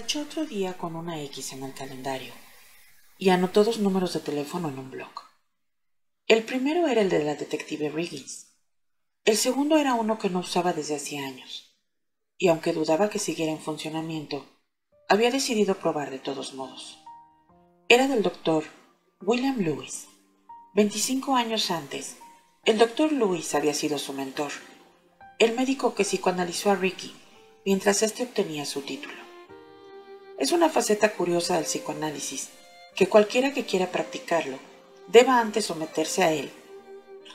tachó otro día con una X en el calendario y anotó dos números de teléfono en un blog. El primero era el de la detective Riggins. El segundo era uno que no usaba desde hacía años, y aunque dudaba que siguiera en funcionamiento, había decidido probar de todos modos. Era del doctor William Lewis. Veinticinco años antes, el doctor Lewis había sido su mentor, el médico que psicoanalizó a Ricky mientras éste obtenía su título. Es una faceta curiosa del psicoanálisis que cualquiera que quiera practicarlo deba antes someterse a él.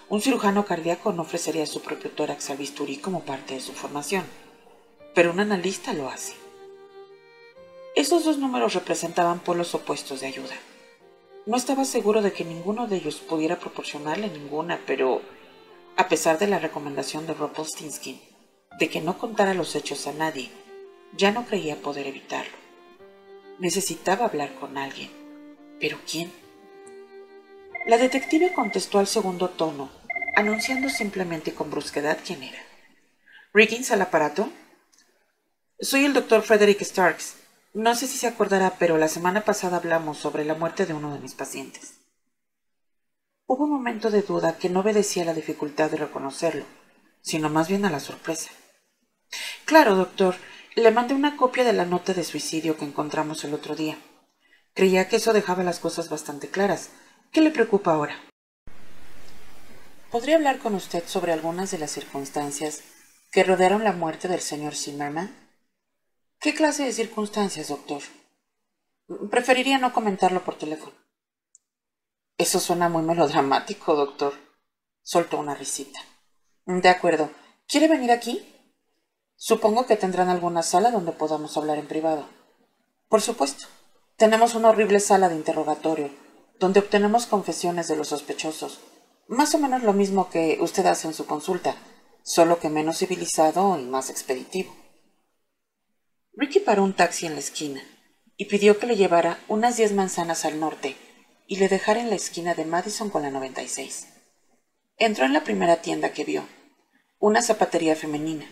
Un cirujano cardíaco no ofrecería su propio tórax al bisturí como parte de su formación, pero un analista lo hace. Esos dos números representaban polos opuestos de ayuda. No estaba seguro de que ninguno de ellos pudiera proporcionarle ninguna, pero a pesar de la recomendación de Rob de que no contara los hechos a nadie, ya no creía poder evitarlo. Necesitaba hablar con alguien. ¿Pero quién? La detective contestó al segundo tono, anunciando simplemente con brusquedad quién era. ¿Riggins al aparato? Soy el doctor Frederick Starks. No sé si se acordará, pero la semana pasada hablamos sobre la muerte de uno de mis pacientes. Hubo un momento de duda que no obedecía a la dificultad de reconocerlo, sino más bien a la sorpresa. Claro, doctor, le mandé una copia de la nota de suicidio que encontramos el otro día. Creía que eso dejaba las cosas bastante claras. ¿Qué le preocupa ahora? ¿Podría hablar con usted sobre algunas de las circunstancias que rodearon la muerte del señor Zimmerman? ¿Qué clase de circunstancias, doctor? Preferiría no comentarlo por teléfono. Eso suena muy melodramático, doctor. Soltó una risita. De acuerdo. ¿Quiere venir aquí? Supongo que tendrán alguna sala donde podamos hablar en privado. Por supuesto. Tenemos una horrible sala de interrogatorio, donde obtenemos confesiones de los sospechosos. Más o menos lo mismo que usted hace en su consulta, solo que menos civilizado y más expeditivo. Ricky paró un taxi en la esquina y pidió que le llevara unas diez manzanas al norte y le dejara en la esquina de Madison con la 96. Entró en la primera tienda que vio, una zapatería femenina.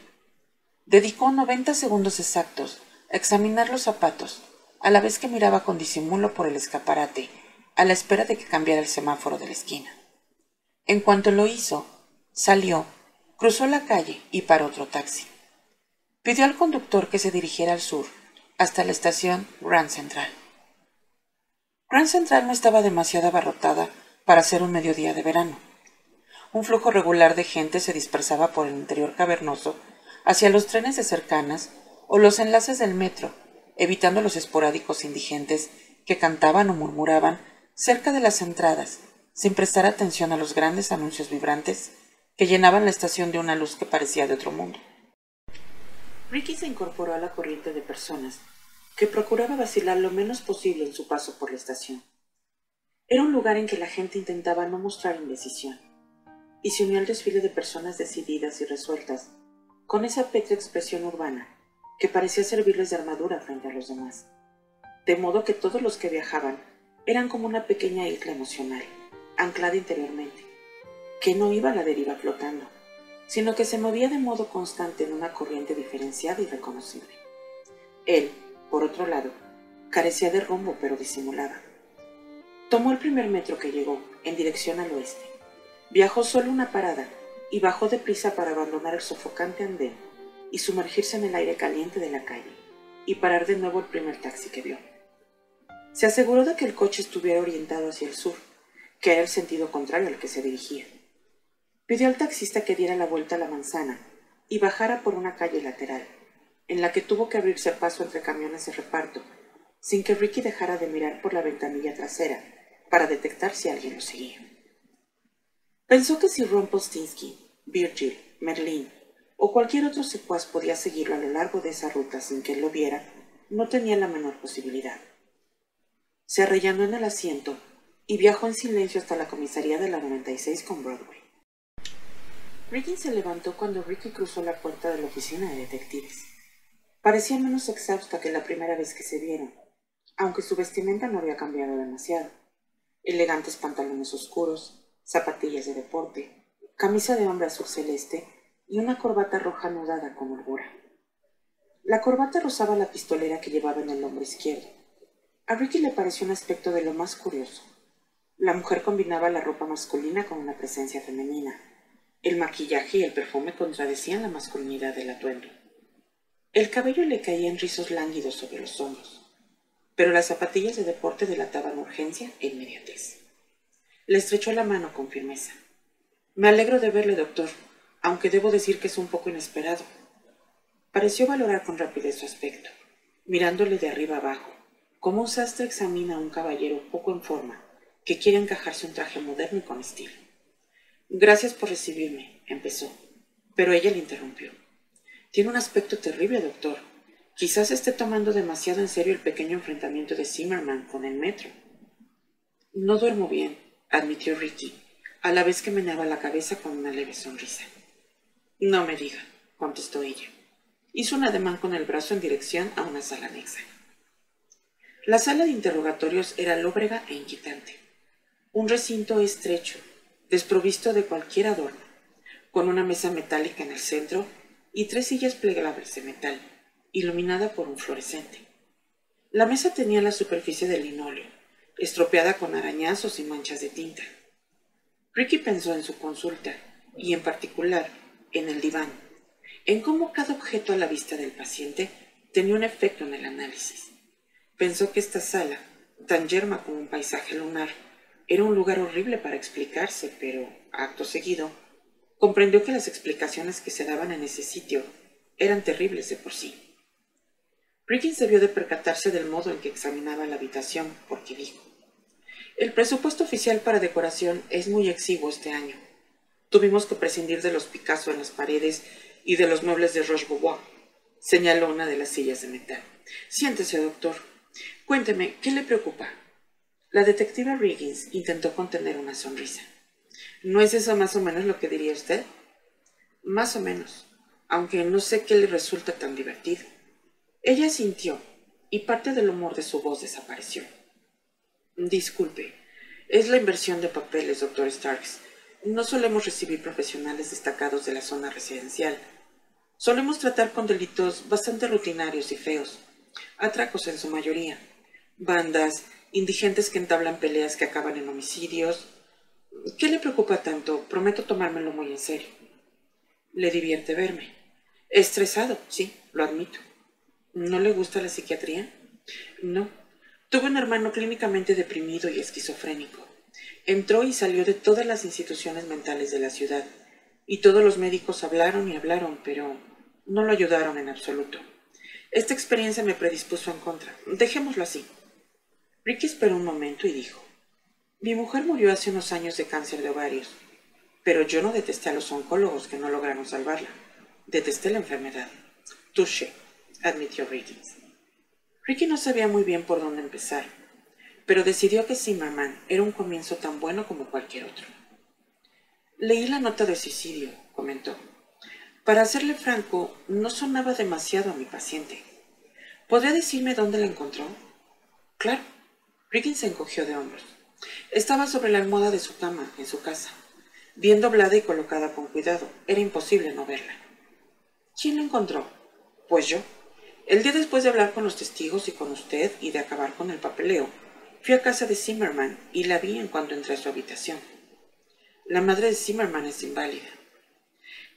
Dedicó 90 segundos exactos a examinar los zapatos, a la vez que miraba con disimulo por el escaparate, a la espera de que cambiara el semáforo de la esquina. En cuanto lo hizo, salió, cruzó la calle y paró otro taxi. Pidió al conductor que se dirigiera al sur, hasta la estación Grand Central. Grand Central no estaba demasiado abarrotada para ser un mediodía de verano. Un flujo regular de gente se dispersaba por el interior cavernoso hacia los trenes de cercanas o los enlaces del metro, evitando los esporádicos indigentes que cantaban o murmuraban cerca de las entradas, sin prestar atención a los grandes anuncios vibrantes que llenaban la estación de una luz que parecía de otro mundo. Ricky se incorporó a la corriente de personas que procuraba vacilar lo menos posible en su paso por la estación. Era un lugar en que la gente intentaba no mostrar indecisión, y se unió al desfile de personas decididas y resueltas con esa petra expresión urbana que parecía servirles de armadura frente a los demás. De modo que todos los que viajaban eran como una pequeña isla emocional, anclada interiormente, que no iba a la deriva flotando, sino que se movía de modo constante en una corriente diferenciada y reconocible. Él, por otro lado, carecía de rumbo pero disimulaba. Tomó el primer metro que llegó, en dirección al oeste. Viajó solo una parada y bajó deprisa para abandonar el sofocante andén y sumergirse en el aire caliente de la calle y parar de nuevo el primer taxi que vio. Se aseguró de que el coche estuviera orientado hacia el sur, que era el sentido contrario al que se dirigía. Pidió al taxista que diera la vuelta a la manzana y bajara por una calle lateral, en la que tuvo que abrirse paso entre camiones de reparto, sin que Ricky dejara de mirar por la ventanilla trasera para detectar si alguien lo seguía. Pensó que si Ron Postinsky Virgil, Merlin o cualquier otro secuaz podía seguirlo a lo largo de esa ruta sin que él lo viera, no tenía la menor posibilidad. Se arrellanó en el asiento y viajó en silencio hasta la comisaría de la 96 con Broadway. Ricky se levantó cuando Ricky cruzó la puerta de la oficina de detectives. Parecía menos exhausta que la primera vez que se vieron, aunque su vestimenta no había cambiado demasiado. Elegantes pantalones oscuros, zapatillas de deporte, camisa de hombre azul celeste y una corbata roja anudada con holgura. La corbata rozaba la pistolera que llevaba en el hombro izquierdo. A Ricky le pareció un aspecto de lo más curioso. La mujer combinaba la ropa masculina con una presencia femenina. El maquillaje y el perfume contradecían la masculinidad del atuendo. El cabello le caía en rizos lánguidos sobre los hombros, pero las zapatillas de deporte delataban urgencia e inmediatez. Le estrechó la mano con firmeza. Me alegro de verle, doctor, aunque debo decir que es un poco inesperado. Pareció valorar con rapidez su aspecto, mirándole de arriba abajo, como un sastre examina a un caballero poco en forma que quiere encajarse un traje moderno y con estilo. Gracias por recibirme, empezó, pero ella le interrumpió. Tiene un aspecto terrible, doctor. Quizás esté tomando demasiado en serio el pequeño enfrentamiento de Zimmerman con el metro. No duermo bien, admitió Ricky, a la vez que meneaba la cabeza con una leve sonrisa. No me diga, contestó ella. Hizo un ademán con el brazo en dirección a una sala anexa. La sala de interrogatorios era lóbrega e inquietante. Un recinto estrecho, desprovisto de cualquier adorno, con una mesa metálica en el centro y tres sillas plegables de metal, iluminada por un fluorescente. La mesa tenía la superficie de linóleo, estropeada con arañazos y manchas de tinta. Ricky pensó en su consulta, y en particular en el diván, en cómo cada objeto a la vista del paciente tenía un efecto en el análisis. Pensó que esta sala, tan yerma como un paisaje lunar, era un lugar horrible para explicarse, pero, acto seguido, comprendió que las explicaciones que se daban en ese sitio eran terribles de por sí. Riggins debió de percatarse del modo en que examinaba la habitación, porque dijo, el presupuesto oficial para decoración es muy exiguo este año. Tuvimos que prescindir de los Picasso en las paredes y de los muebles de Roche-Beaubois, señaló una de las sillas de metal. Siéntese, doctor. Cuénteme, ¿qué le preocupa? La detectiva Riggins intentó contener una sonrisa. ¿No es eso más o menos lo que diría usted? Más o menos, aunque no sé qué le resulta tan divertido. Ella sintió, y parte del humor de su voz desapareció. Disculpe, es la inversión de papeles, doctor Starks. No solemos recibir profesionales destacados de la zona residencial. Solemos tratar con delitos bastante rutinarios y feos atracos en su mayoría, bandas, indigentes que entablan peleas que acaban en homicidios. ¿Qué le preocupa tanto? Prometo tomármelo muy en serio. Le divierte verme. Estresado, sí, lo admito. ¿No le gusta la psiquiatría? No. Tuve un hermano clínicamente deprimido y esquizofrénico. Entró y salió de todas las instituciones mentales de la ciudad, y todos los médicos hablaron y hablaron, pero no lo ayudaron en absoluto. Esta experiencia me predispuso en contra. Dejémoslo así. Ricky esperó un momento y dijo, mi mujer murió hace unos años de cáncer de ovarios, pero yo no detesté a los oncólogos que no lograron salvarla. Detesté la enfermedad. Touché, admitió Ricky. Ricky no sabía muy bien por dónde empezar, pero decidió que Zimmerman era un comienzo tan bueno como cualquier otro. Leí la nota de suicidio, comentó. Para serle franco, no sonaba demasiado a mi paciente. ¿Podría decirme dónde la encontró? Claro. Riggins se encogió de hombros. Estaba sobre la almohada de su cama, en su casa, bien doblada y colocada con cuidado. Era imposible no verla. ¿Quién la encontró? Pues yo. El día después de hablar con los testigos y con usted y de acabar con el papeleo, fui a casa de Zimmerman y la vi en cuanto entré a su habitación. La madre de Zimmerman es inválida.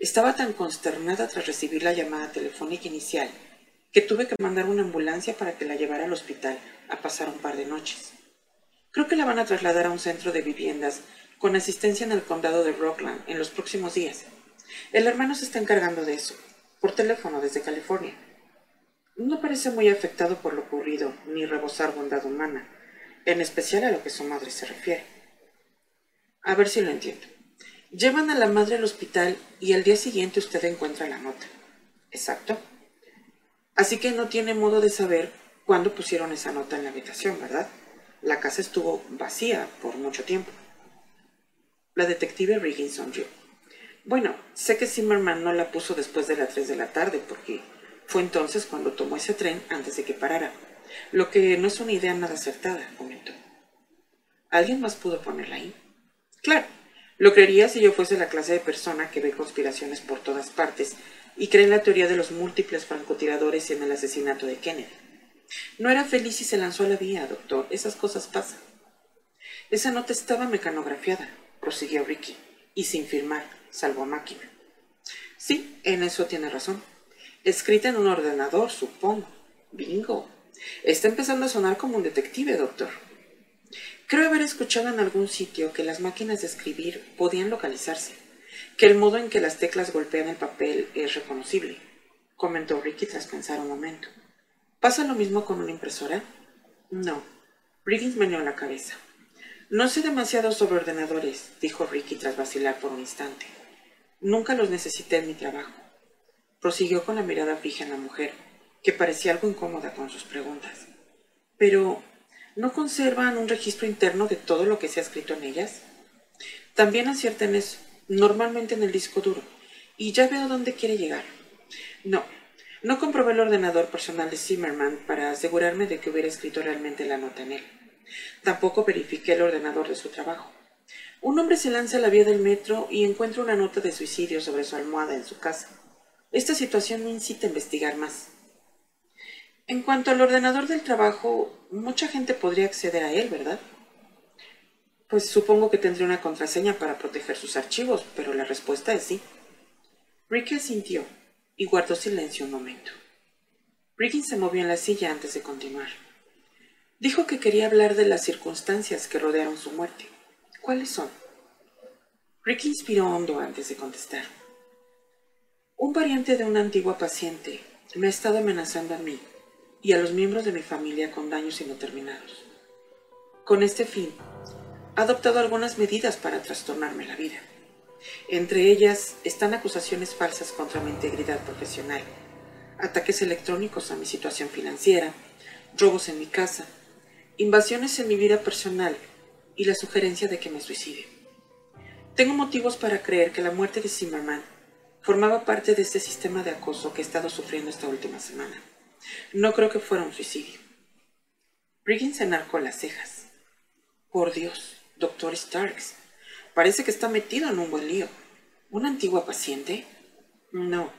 Estaba tan consternada tras recibir la llamada telefónica inicial que tuve que mandar una ambulancia para que la llevara al hospital a pasar un par de noches. Creo que la van a trasladar a un centro de viviendas con asistencia en el condado de Rockland en los próximos días. El hermano se está encargando de eso, por teléfono desde California. No parece muy afectado por lo ocurrido, ni rebosar bondad humana, en especial a lo que su madre se refiere. A ver si lo entiendo. Llevan a la madre al hospital y al día siguiente usted encuentra la nota. Exacto. Así que no tiene modo de saber cuándo pusieron esa nota en la habitación, ¿verdad? La casa estuvo vacía por mucho tiempo. La detective Riggins sonrió. Bueno, sé que Zimmerman no la puso después de las 3 de la tarde porque fue entonces cuando tomó ese tren antes de que parara, lo que no es una idea nada acertada, comentó. ¿Alguien más pudo ponerla ahí? Claro, lo creería si yo fuese la clase de persona que ve conspiraciones por todas partes y cree en la teoría de los múltiples francotiradores en el asesinato de Kennedy. No era feliz y se lanzó a la vía, doctor. Esas cosas pasan. Esa nota estaba mecanografiada, prosiguió Ricky, y sin firmar, salvo a máquina. Sí, en eso tiene razón. Escrita en un ordenador, supongo. Bingo. Está empezando a sonar como un detective, doctor. Creo haber escuchado en algún sitio que las máquinas de escribir podían localizarse, que el modo en que las teclas golpean el papel es reconocible, comentó Ricky tras pensar un momento. ¿Pasa lo mismo con una impresora? No. Riggins meneó la cabeza. No sé demasiado sobre ordenadores, dijo Ricky tras vacilar por un instante. Nunca los necesité en mi trabajo. Prosiguió con la mirada fija en la mujer, que parecía algo incómoda con sus preguntas. Pero, ¿no conservan un registro interno de todo lo que se ha escrito en ellas? También acierten eso, normalmente en el disco duro, y ya veo dónde quiere llegar. No, no comprobé el ordenador personal de Zimmerman para asegurarme de que hubiera escrito realmente la nota en él. Tampoco verifiqué el ordenador de su trabajo. Un hombre se lanza a la vía del metro y encuentra una nota de suicidio sobre su almohada en su casa. Esta situación me incita a investigar más. En cuanto al ordenador del trabajo, mucha gente podría acceder a él, ¿verdad? Pues supongo que tendría una contraseña para proteger sus archivos, pero la respuesta es sí. Ricky sintió y guardó silencio un momento. Ricky se movió en la silla antes de continuar. Dijo que quería hablar de las circunstancias que rodearon su muerte. ¿Cuáles son? Ricky inspiró hondo antes de contestar. Un pariente de una antigua paciente me ha estado amenazando a mí y a los miembros de mi familia con daños terminados. Con este fin, ha adoptado algunas medidas para trastornarme la vida. Entre ellas están acusaciones falsas contra mi integridad profesional, ataques electrónicos a mi situación financiera, robos en mi casa, invasiones en mi vida personal y la sugerencia de que me suicide. Tengo motivos para creer que la muerte de Zimmerman formaba parte de este sistema de acoso que he estado sufriendo esta última semana. No creo que fuera un suicidio. Riggins enarcó las cejas. Por Dios, doctor Starks, parece que está metido en un buen lío. ¿Una antigua paciente? No,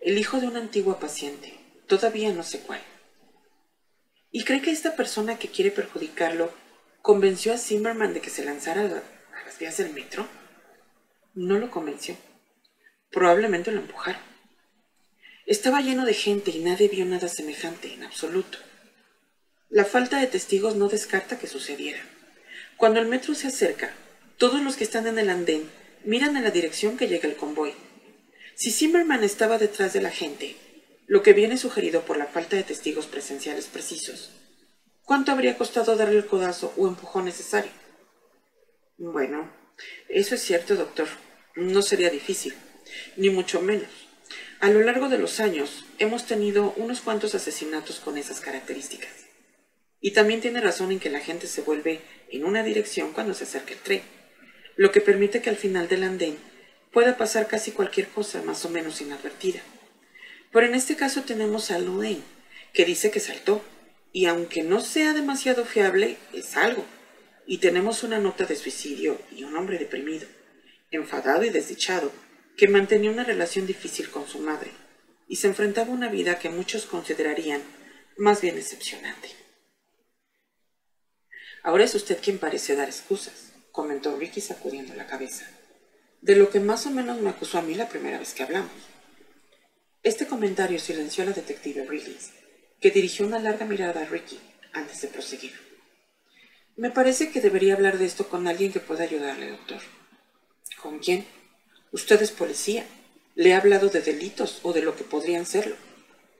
el hijo de una antigua paciente. Todavía no sé cuál. ¿Y cree que esta persona que quiere perjudicarlo convenció a Zimmerman de que se lanzara a las vías del metro? No lo convenció. Probablemente lo empujaron. Estaba lleno de gente y nadie vio nada semejante en absoluto. La falta de testigos no descarta que sucediera. Cuando el metro se acerca, todos los que están en el andén miran en la dirección que llega el convoy. Si Zimmerman estaba detrás de la gente, lo que viene sugerido por la falta de testigos presenciales precisos. ¿Cuánto habría costado darle el codazo o empujón necesario? Bueno, eso es cierto, doctor. No sería difícil, ni mucho menos. A lo largo de los años hemos tenido unos cuantos asesinatos con esas características. Y también tiene razón en que la gente se vuelve en una dirección cuando se acerca el tren, lo que permite que al final del andén pueda pasar casi cualquier cosa más o menos inadvertida. Pero en este caso tenemos a Luen, que dice que saltó, y aunque no sea demasiado fiable, es algo. Y tenemos una nota de suicidio y un hombre deprimido, enfadado y desdichado, que mantenía una relación difícil con su madre, y se enfrentaba a una vida que muchos considerarían más bien decepcionante. Ahora es usted quien parece dar excusas, comentó Ricky sacudiendo la cabeza, de lo que más o menos me acusó a mí la primera vez que hablamos. Este comentario silenció a la detective Riggins, que dirigió una larga mirada a Ricky antes de proseguir. Me parece que debería hablar de esto con alguien que pueda ayudarle, doctor. ¿Con quién? Usted es policía. Le ha hablado de delitos o de lo que podrían serlo.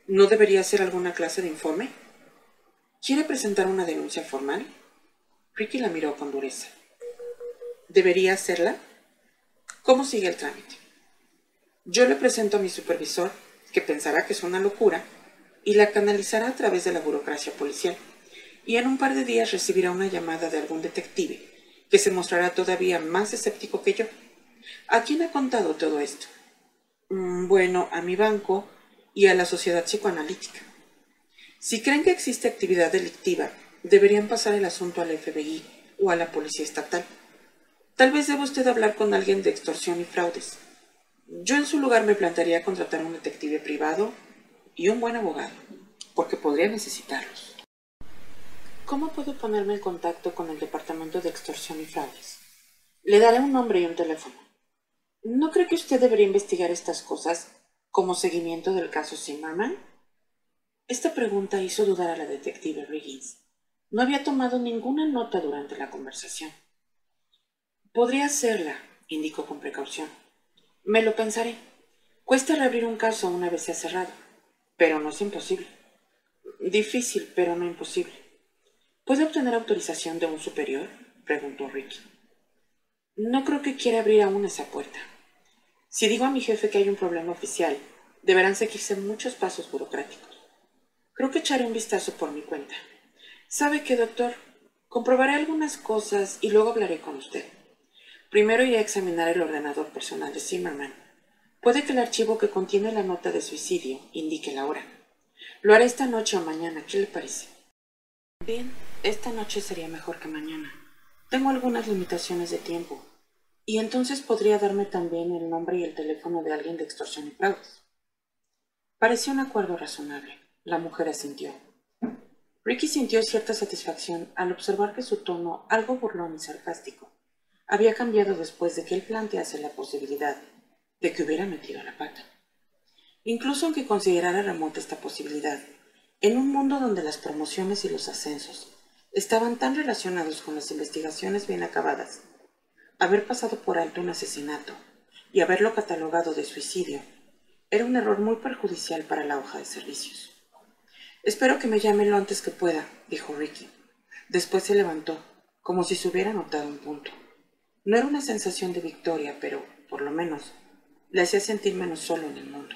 ¿No debería hacer alguna clase de informe? ¿Quiere presentar una denuncia formal? Ricky la miró con dureza. ¿Debería hacerla? ¿Cómo sigue el trámite? Yo le presento a mi supervisor que pensará que es una locura y la canalizará a través de la burocracia policial. Y en un par de días recibirá una llamada de algún detective que se mostrará todavía más escéptico que yo. ¿A quién ha contado todo esto? Mm, bueno, a mi banco y a la sociedad psicoanalítica. Si creen que existe actividad delictiva, deberían pasar el asunto al FBI o a la policía estatal. Tal vez deba usted hablar con alguien de extorsión y fraudes. Yo en su lugar me plantearía contratar un detective privado y un buen abogado, porque podría necesitarlos. ¿Cómo puedo ponerme en contacto con el Departamento de Extorsión y Fraudes? Le daré un nombre y un teléfono. ¿No cree que usted debería investigar estas cosas como seguimiento del caso Zimmerman? Esta pregunta hizo dudar a la detective Riggins. No había tomado ninguna nota durante la conversación. Podría hacerla, indicó con precaución. Me lo pensaré. Cuesta reabrir un caso una vez se ha cerrado, pero no es imposible. Difícil, pero no imposible. ¿Puede obtener autorización de un superior? preguntó Ricky. No creo que quiera abrir aún esa puerta. Si digo a mi jefe que hay un problema oficial, deberán seguirse muchos pasos burocráticos. Creo que echaré un vistazo por mi cuenta. ¿Sabe qué, doctor? Comprobaré algunas cosas y luego hablaré con usted. Primero iré a examinar el ordenador personal de Zimmerman. Puede que el archivo que contiene la nota de suicidio indique la hora. Lo haré esta noche o mañana, ¿qué le parece? Bien, esta noche sería mejor que mañana. Tengo algunas limitaciones de tiempo. Y entonces podría darme también el nombre y el teléfono de alguien de extorsión y fraudes. Pareció un acuerdo razonable. La mujer asintió. Ricky sintió cierta satisfacción al observar que su tono, algo burlón y sarcástico, había cambiado después de que él plantease la posibilidad de que hubiera metido la pata. Incluso aunque considerara remota esta posibilidad, en un mundo donde las promociones y los ascensos estaban tan relacionados con las investigaciones bien acabadas, haber pasado por alto un asesinato y haberlo catalogado de suicidio era un error muy perjudicial para la hoja de servicios. Espero que me llame lo antes que pueda, dijo Ricky. Después se levantó, como si se hubiera notado un punto. No era una sensación de victoria, pero, por lo menos, le hacía sentir menos solo en el mundo.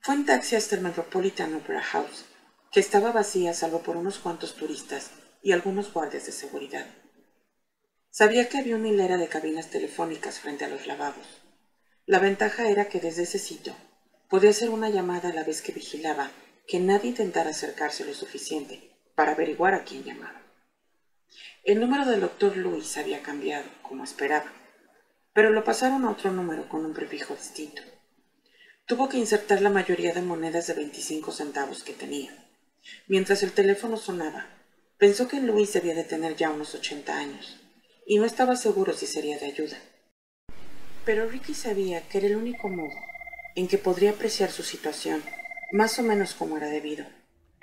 Fue en taxi hasta el Metropolitan Opera House, que estaba vacía salvo por unos cuantos turistas y algunos guardias de seguridad. Sabía que había una hilera de cabinas telefónicas frente a los lavabos. La ventaja era que desde ese sitio podía hacer una llamada a la vez que vigilaba que nadie intentara acercarse lo suficiente para averiguar a quién llamaba. El número del doctor Luis había cambiado, como esperaba, pero lo pasaron a otro número con un prefijo distinto. Tuvo que insertar la mayoría de monedas de 25 centavos que tenía. Mientras el teléfono sonaba, pensó que Luis debía de tener ya unos 80 años, y no estaba seguro si sería de ayuda. Pero Ricky sabía que era el único modo en que podría apreciar su situación, más o menos como era debido,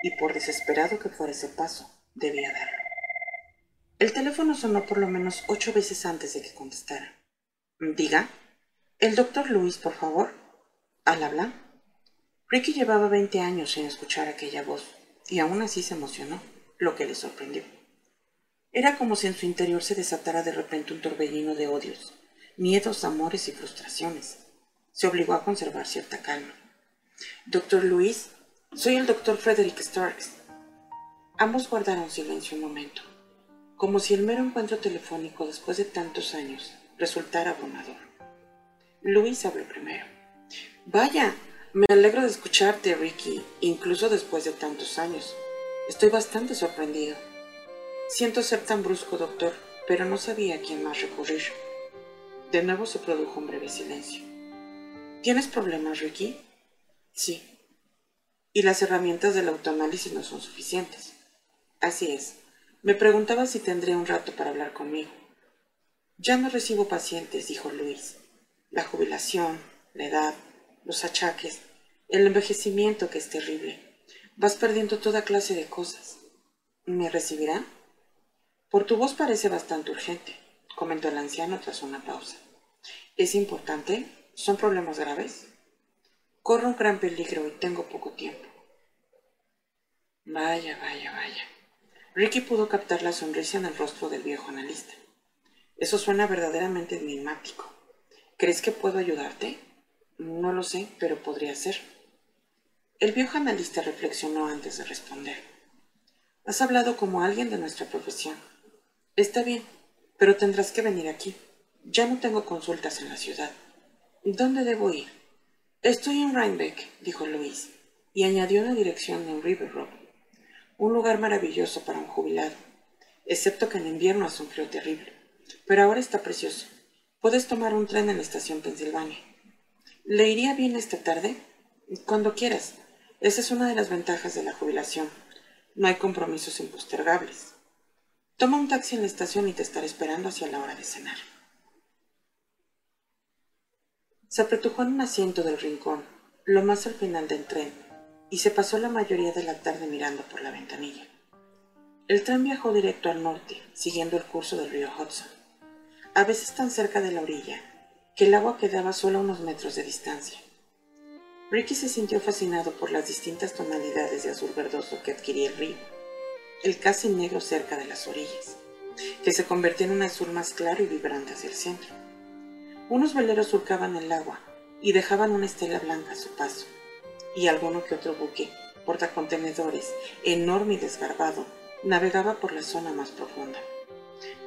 y por desesperado que fuera ese paso, debía darlo. El teléfono sonó por lo menos ocho veces antes de que contestara. Diga. El doctor Luis, por favor. ¿Al habla? Ricky llevaba veinte años sin escuchar aquella voz, y aún así se emocionó, lo que le sorprendió. Era como si en su interior se desatara de repente un torbellino de odios, miedos, amores y frustraciones. Se obligó a conservar cierta calma. Doctor Luis, soy el doctor Frederick Starks. Ambos guardaron silencio un momento como si el mero encuentro telefónico después de tantos años resultara abrumador. Luis habló primero. Vaya, me alegro de escucharte, Ricky, incluso después de tantos años. Estoy bastante sorprendido. Siento ser tan brusco, doctor, pero no sabía a quién más recurrir. De nuevo se produjo un breve silencio. ¿Tienes problemas, Ricky? Sí. Y las herramientas del autoanálisis no son suficientes. Así es. Me preguntaba si tendría un rato para hablar conmigo. Ya no recibo pacientes, dijo Luis. La jubilación, la edad, los achaques, el envejecimiento que es terrible. Vas perdiendo toda clase de cosas. ¿Me recibirá? Por tu voz parece bastante urgente, comentó el anciano tras una pausa. ¿Es importante? ¿Son problemas graves? Corro un gran peligro y tengo poco tiempo. Vaya, vaya, vaya. Ricky pudo captar la sonrisa en el rostro del viejo analista. Eso suena verdaderamente enigmático. ¿Crees que puedo ayudarte? No lo sé, pero podría ser. El viejo analista reflexionó antes de responder. Has hablado como alguien de nuestra profesión. Está bien, pero tendrás que venir aquí. Ya no tengo consultas en la ciudad. ¿Dónde debo ir? Estoy en Rhinebeck, dijo Luis, y añadió una dirección en River Road un lugar maravilloso para un jubilado, excepto que en invierno hace un frío terrible. Pero ahora está precioso. Puedes tomar un tren en la estación Pensilvania. ¿Le iría bien esta tarde? Cuando quieras. Esa es una de las ventajas de la jubilación. No hay compromisos impostergables. Toma un taxi en la estación y te estaré esperando hacia la hora de cenar. Se apretujó en un asiento del rincón, lo más al final del tren, y se pasó la mayoría de la tarde mirando por la ventanilla. El tren viajó directo al norte, siguiendo el curso del río Hudson, a veces tan cerca de la orilla que el agua quedaba solo a unos metros de distancia. Ricky se sintió fascinado por las distintas tonalidades de azul verdoso que adquiría el río, el casi negro cerca de las orillas, que se convertía en un azul más claro y vibrante hacia el centro. Unos veleros surcaban el agua y dejaban una estela blanca a su paso, y alguno que otro buque, portacontenedores, enorme y desgarbado, navegaba por la zona más profunda.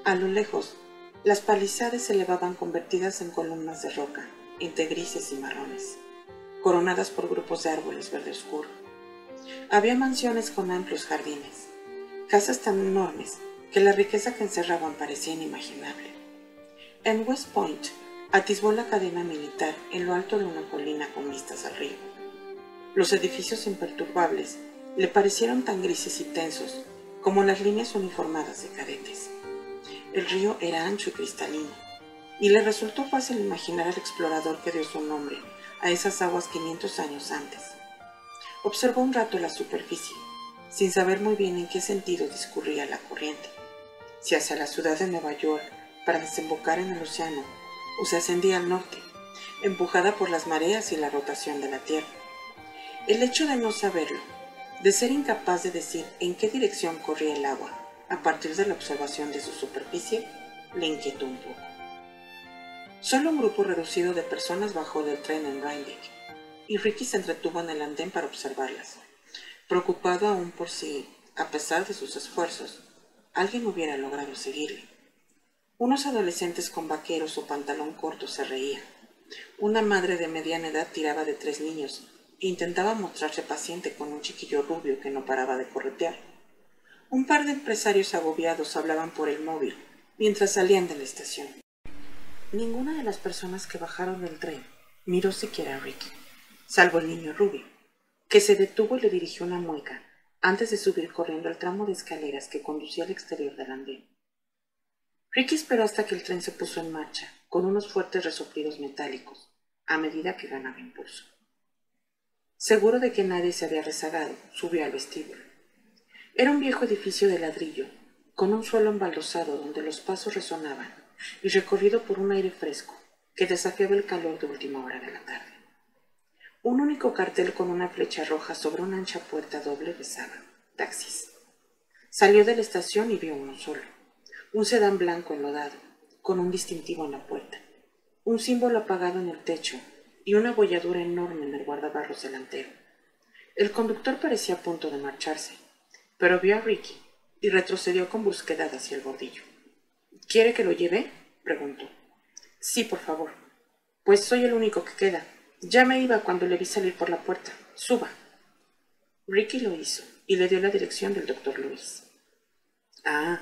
A lo lejos, las palizades se elevaban convertidas en columnas de roca, entre grises y marrones, coronadas por grupos de árboles verde oscuro. Había mansiones con amplios jardines, casas tan enormes que la riqueza que encerraban parecía inimaginable. En West Point atisbó la cadena militar en lo alto de una colina con vistas al río. Los edificios imperturbables le parecieron tan grises y tensos como las líneas uniformadas de cadetes. El río era ancho y cristalino, y le resultó fácil imaginar al explorador que dio su nombre a esas aguas 500 años antes. Observó un rato la superficie, sin saber muy bien en qué sentido discurría la corriente, si hacia la ciudad de Nueva York para desembocar en el océano o se ascendía al norte, empujada por las mareas y la rotación de la Tierra. El hecho de no saberlo de ser incapaz de decir en qué dirección corría el agua a partir de la observación de su superficie, le inquietó un poco. Solo un grupo reducido de personas bajó del tren en Rhinebeck, y Ricky se entretuvo en el andén para observarlas, preocupado aún por si, a pesar de sus esfuerzos, alguien hubiera logrado seguirle. Unos adolescentes con vaqueros o pantalón corto se reían. Una madre de mediana edad tiraba de tres niños intentaba mostrarse paciente con un chiquillo rubio que no paraba de corretear. Un par de empresarios agobiados hablaban por el móvil mientras salían de la estación. Ninguna de las personas que bajaron del tren miró siquiera a Ricky, salvo el niño rubio, que se detuvo y le dirigió una mueca antes de subir corriendo al tramo de escaleras que conducía al exterior del andén. Ricky esperó hasta que el tren se puso en marcha, con unos fuertes resoplidos metálicos, a medida que ganaba impulso. Seguro de que nadie se había rezagado, subió al vestíbulo. Era un viejo edificio de ladrillo, con un suelo embaldosado donde los pasos resonaban y recorrido por un aire fresco que desafiaba el calor de última hora de la tarde. Un único cartel con una flecha roja sobre una ancha puerta doble besaba taxis. Salió de la estación y vio uno solo, un sedán blanco enlodado, con un distintivo en la puerta, un símbolo apagado en el techo y una bolladura enorme en el guardabarros delantero. El conductor parecía a punto de marcharse, pero vio a Ricky y retrocedió con brusquedad hacia el bordillo. ¿Quiere que lo lleve? preguntó. Sí, por favor. Pues soy el único que queda. Ya me iba cuando le vi salir por la puerta. Suba. Ricky lo hizo y le dio la dirección del doctor Luis. Ah,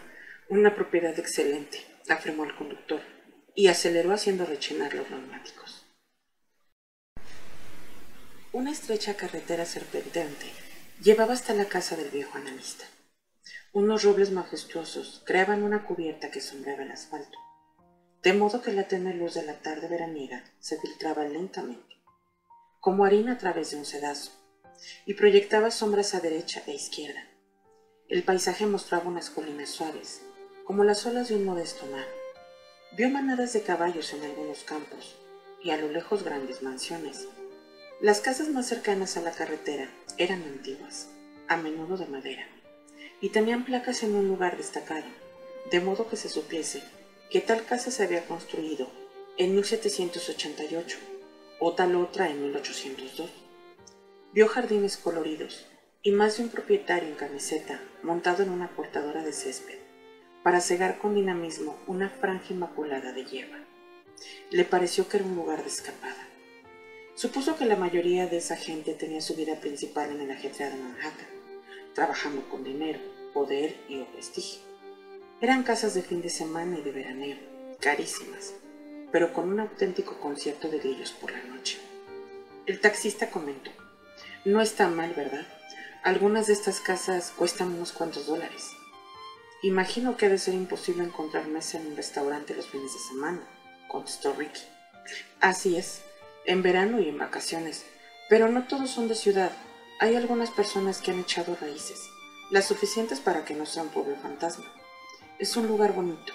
una propiedad excelente, afirmó el conductor, y aceleró haciendo rechinar los neumáticos. Una estrecha carretera serpenteante llevaba hasta la casa del viejo analista. Unos robles majestuosos creaban una cubierta que sombreaba el asfalto, de modo que la tenue luz de la tarde veraniega se filtraba lentamente, como harina a través de un sedazo, y proyectaba sombras a derecha e izquierda. El paisaje mostraba unas colinas suaves, como las olas de un modesto mar. Vio manadas de caballos en algunos campos, y a lo lejos grandes mansiones, las casas más cercanas a la carretera eran antiguas, a menudo de madera, y tenían placas en un lugar destacado, de modo que se supiese que tal casa se había construido en 1788 o tal otra en 1802. Vio jardines coloridos y más de un propietario en camiseta montado en una cortadora de césped para cegar con dinamismo una franja inmaculada de hierba. Le pareció que era un lugar de escapada. Supuso que la mayoría de esa gente tenía su vida principal en el ajetreado Manhattan, trabajando con dinero, poder y prestigio. Eran casas de fin de semana y de veraneo, carísimas, pero con un auténtico concierto de grillos por la noche. El taxista comentó, no está mal, ¿verdad? Algunas de estas casas cuestan unos cuantos dólares. Imagino que ha de ser imposible encontrar mesa en un restaurante los fines de semana, contestó Ricky. Así es, en verano y en vacaciones, pero no todos son de ciudad. Hay algunas personas que han echado raíces, las suficientes para que no sea un pueblo fantasma. Es un lugar bonito.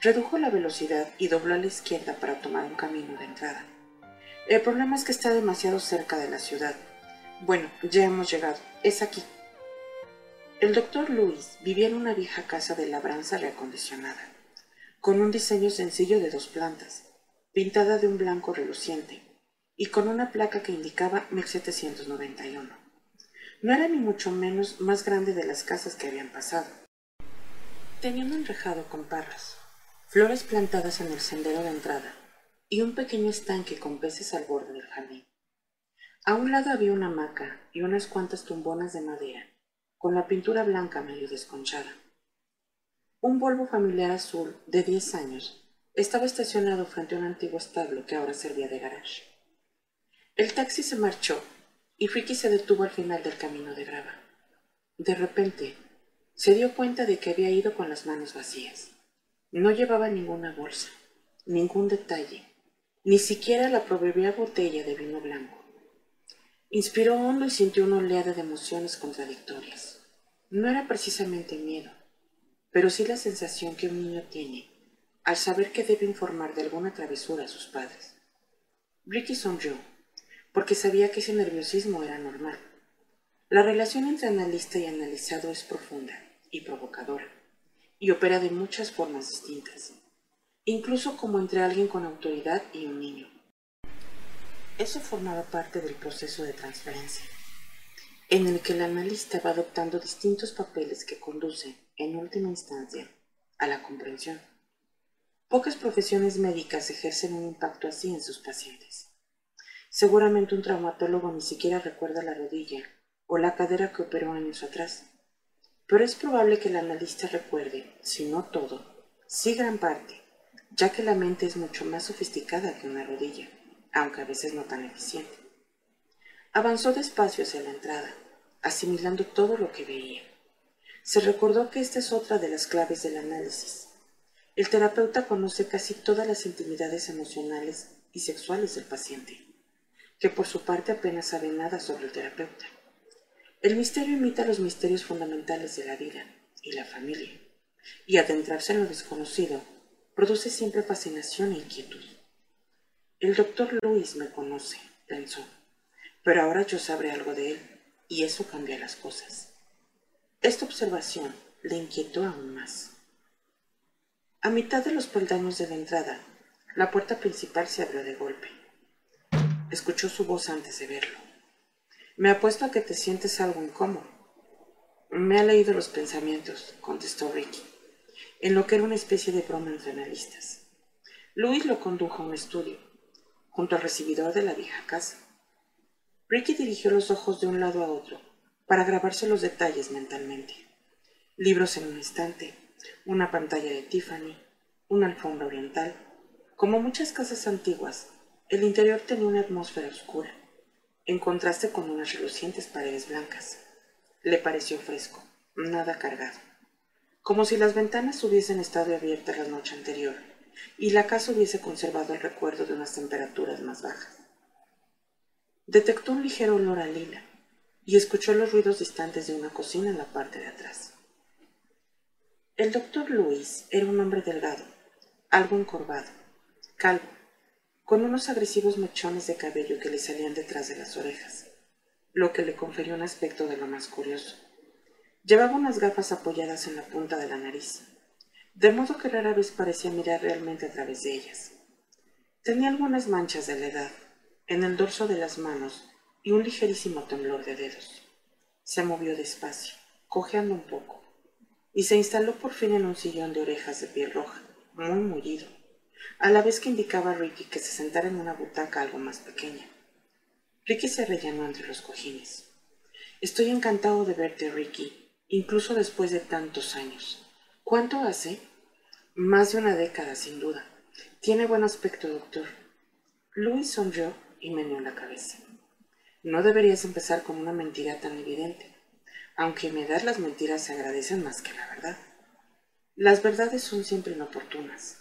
Redujo la velocidad y dobló a la izquierda para tomar un camino de entrada. El problema es que está demasiado cerca de la ciudad. Bueno, ya hemos llegado. Es aquí. El doctor Luis vivía en una vieja casa de labranza reacondicionada, con un diseño sencillo de dos plantas, pintada de un blanco reluciente, y con una placa que indicaba 1791. No era ni mucho menos más grande de las casas que habían pasado. Tenía un enrejado con parras, flores plantadas en el sendero de entrada y un pequeño estanque con peces al borde del jardín. A un lado había una hamaca y unas cuantas tumbonas de madera, con la pintura blanca medio desconchada. Un Volvo familiar azul de diez años estaba estacionado frente a un antiguo establo que ahora servía de garage. El taxi se marchó y Ricky se detuvo al final del camino de grava. De repente, se dio cuenta de que había ido con las manos vacías. No llevaba ninguna bolsa, ningún detalle, ni siquiera la proverbial botella de vino blanco. Inspiró hondo y sintió una oleada de emociones contradictorias. No era precisamente miedo, pero sí la sensación que un niño tiene al saber que debe informar de alguna travesura a sus padres. Ricky sonrió, porque sabía que ese nerviosismo era normal. La relación entre analista y analizado es profunda y provocadora, y opera de muchas formas distintas incluso como entre alguien con autoridad y un niño. Eso formaba parte del proceso de transferencia, en el que el analista va adoptando distintos papeles que conducen, en última instancia, a la comprensión. Pocas profesiones médicas ejercen un impacto así en sus pacientes. Seguramente un traumatólogo ni siquiera recuerda la rodilla o la cadera que operó años atrás, pero es probable que el analista recuerde, si no todo, sí gran parte, ya que la mente es mucho más sofisticada que una rodilla, aunque a veces no tan eficiente. Avanzó despacio hacia la entrada, asimilando todo lo que veía. Se recordó que esta es otra de las claves del análisis. El terapeuta conoce casi todas las intimidades emocionales y sexuales del paciente, que por su parte apenas sabe nada sobre el terapeuta. El misterio imita los misterios fundamentales de la vida y la familia, y adentrarse en lo desconocido produce siempre fascinación e inquietud. El doctor Luis me conoce, pensó, pero ahora yo sabré algo de él, y eso cambia las cosas. Esta observación le inquietó aún más. A mitad de los peldaños de la entrada, la puerta principal se abrió de golpe. Escuchó su voz antes de verlo. Me apuesto a que te sientes algo incómodo. Me ha leído los pensamientos, contestó Ricky en lo que era una especie de broma entre analistas. Luis lo condujo a un estudio, junto al recibidor de la vieja casa. Ricky dirigió los ojos de un lado a otro para grabarse los detalles mentalmente. Libros en un estante, una pantalla de Tiffany, una alfombra oriental. Como muchas casas antiguas, el interior tenía una atmósfera oscura, en contraste con unas relucientes paredes blancas. Le pareció fresco, nada cargado como si las ventanas hubiesen estado abiertas la noche anterior y la casa hubiese conservado el recuerdo de unas temperaturas más bajas. Detectó un ligero olor a lila y escuchó los ruidos distantes de una cocina en la parte de atrás. El doctor Luis era un hombre delgado, algo encorvado, calvo, con unos agresivos mechones de cabello que le salían detrás de las orejas, lo que le conferió un aspecto de lo más curioso. Llevaba unas gafas apoyadas en la punta de la nariz, de modo que rara vez parecía mirar realmente a través de ellas. Tenía algunas manchas de la edad en el dorso de las manos y un ligerísimo temblor de dedos. Se movió despacio, cojeando un poco, y se instaló por fin en un sillón de orejas de piel roja, muy mullido, a la vez que indicaba a Ricky que se sentara en una butaca algo más pequeña. Ricky se rellenó entre los cojines. Estoy encantado de verte, Ricky, incluso después de tantos años. ¿Cuánto hace? Más de una década, sin duda. Tiene buen aspecto, doctor. Louis sonrió y meneó la cabeza. No deberías empezar con una mentira tan evidente, aunque en mi edad las mentiras se agradecen más que la verdad. Las verdades son siempre inoportunas.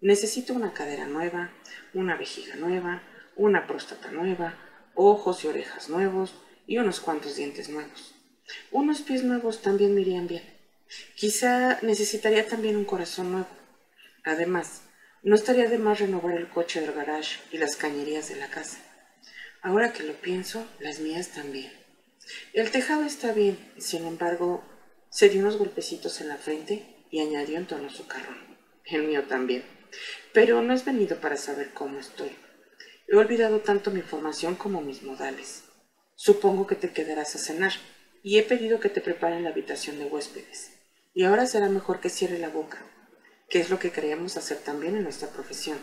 Necesito una cadera nueva, una vejiga nueva, una próstata nueva, ojos y orejas nuevos y unos cuantos dientes nuevos. Unos pies nuevos también me irían bien. Quizá necesitaría también un corazón nuevo. Además, no estaría de más renovar el coche del garage y las cañerías de la casa. Ahora que lo pienso, las mías también. El tejado está bien, sin embargo, se dio unos golpecitos en la frente y añadió en tono carro. El mío también. Pero no has venido para saber cómo estoy. He olvidado tanto mi formación como mis modales. Supongo que te quedarás a cenar, y he pedido que te preparen la habitación de huéspedes. Y ahora será mejor que cierre la boca, que es lo que queríamos hacer también en nuestra profesión,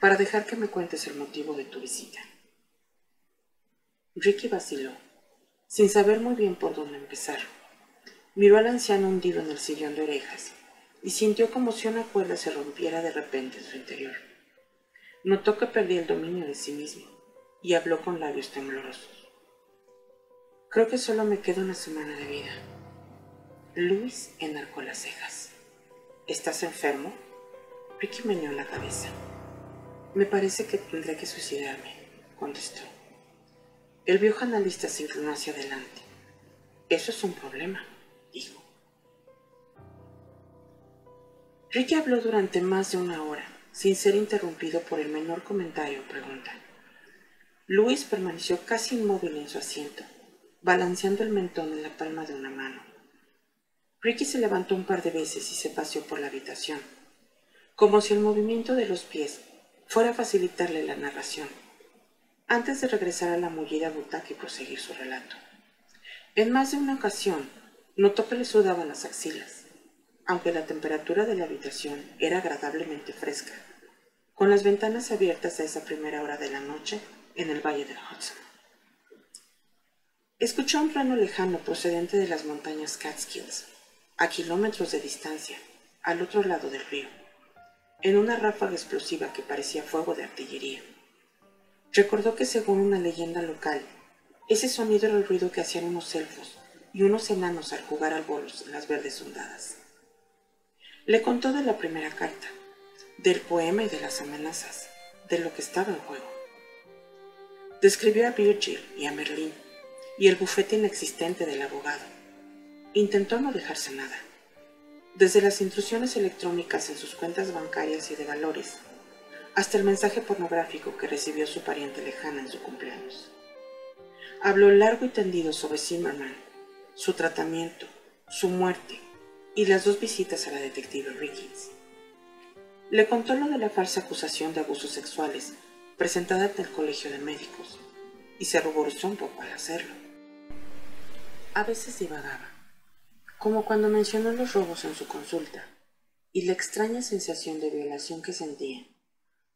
para dejar que me cuentes el motivo de tu visita. Ricky vaciló, sin saber muy bien por dónde empezar. Miró al anciano hundido en el sillón de orejas y sintió como si una cuerda se rompiera de repente en su interior. Notó que perdía el dominio de sí mismo y habló con labios temblorosos. Creo que solo me queda una semana de vida. Luis enarcó las cejas. ¿Estás enfermo? Ricky meneó la cabeza. Me parece que tendré que suicidarme, contestó. El viejo analista se inclinó hacia adelante. Eso es un problema, dijo. Ricky habló durante más de una hora sin ser interrumpido por el menor comentario o pregunta. Luis permaneció casi inmóvil en su asiento, balanceando el mentón en la palma de una mano. Ricky se levantó un par de veces y se paseó por la habitación, como si el movimiento de los pies fuera a facilitarle la narración, antes de regresar a la mullida butaca y proseguir su relato. En más de una ocasión, notó que le sudaban las axilas aunque la temperatura de la habitación era agradablemente fresca, con las ventanas abiertas a esa primera hora de la noche en el valle del Hudson. Escuchó un trueno lejano procedente de las montañas Catskills, a kilómetros de distancia, al otro lado del río, en una ráfaga explosiva que parecía fuego de artillería. Recordó que según una leyenda local, ese sonido era el ruido que hacían unos elfos y unos enanos al jugar al bolos en las verdes ondadas. Le contó de la primera carta, del poema y de las amenazas, de lo que estaba en juego. Describió a Virgil y a Merlín y el bufete inexistente del abogado. Intentó no dejarse nada, desde las intrusiones electrónicas en sus cuentas bancarias y de valores, hasta el mensaje pornográfico que recibió su pariente lejana en su cumpleaños. Habló largo y tendido sobre Zimmerman, su tratamiento, su muerte y las dos visitas a la detective Rickens. Le contó lo de la falsa acusación de abusos sexuales presentada ante el Colegio de Médicos y se ruborizó un poco al hacerlo. A veces divagaba, como cuando mencionó los robos en su consulta y la extraña sensación de violación que sentía,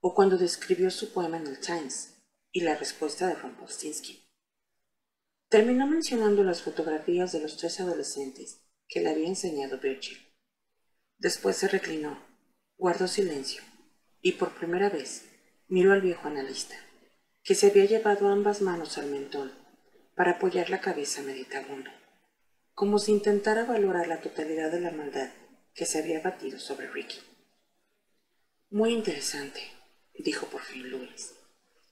o cuando describió su poema en el Times y la respuesta de Rumpelstiltskin. Terminó mencionando las fotografías de los tres adolescentes que le había enseñado Virgil. Después se reclinó, guardó silencio y por primera vez miró al viejo analista, que se había llevado ambas manos al mentón para apoyar la cabeza meditabundo, como si intentara valorar la totalidad de la maldad que se había batido sobre Ricky. Muy interesante, dijo por fin Luis,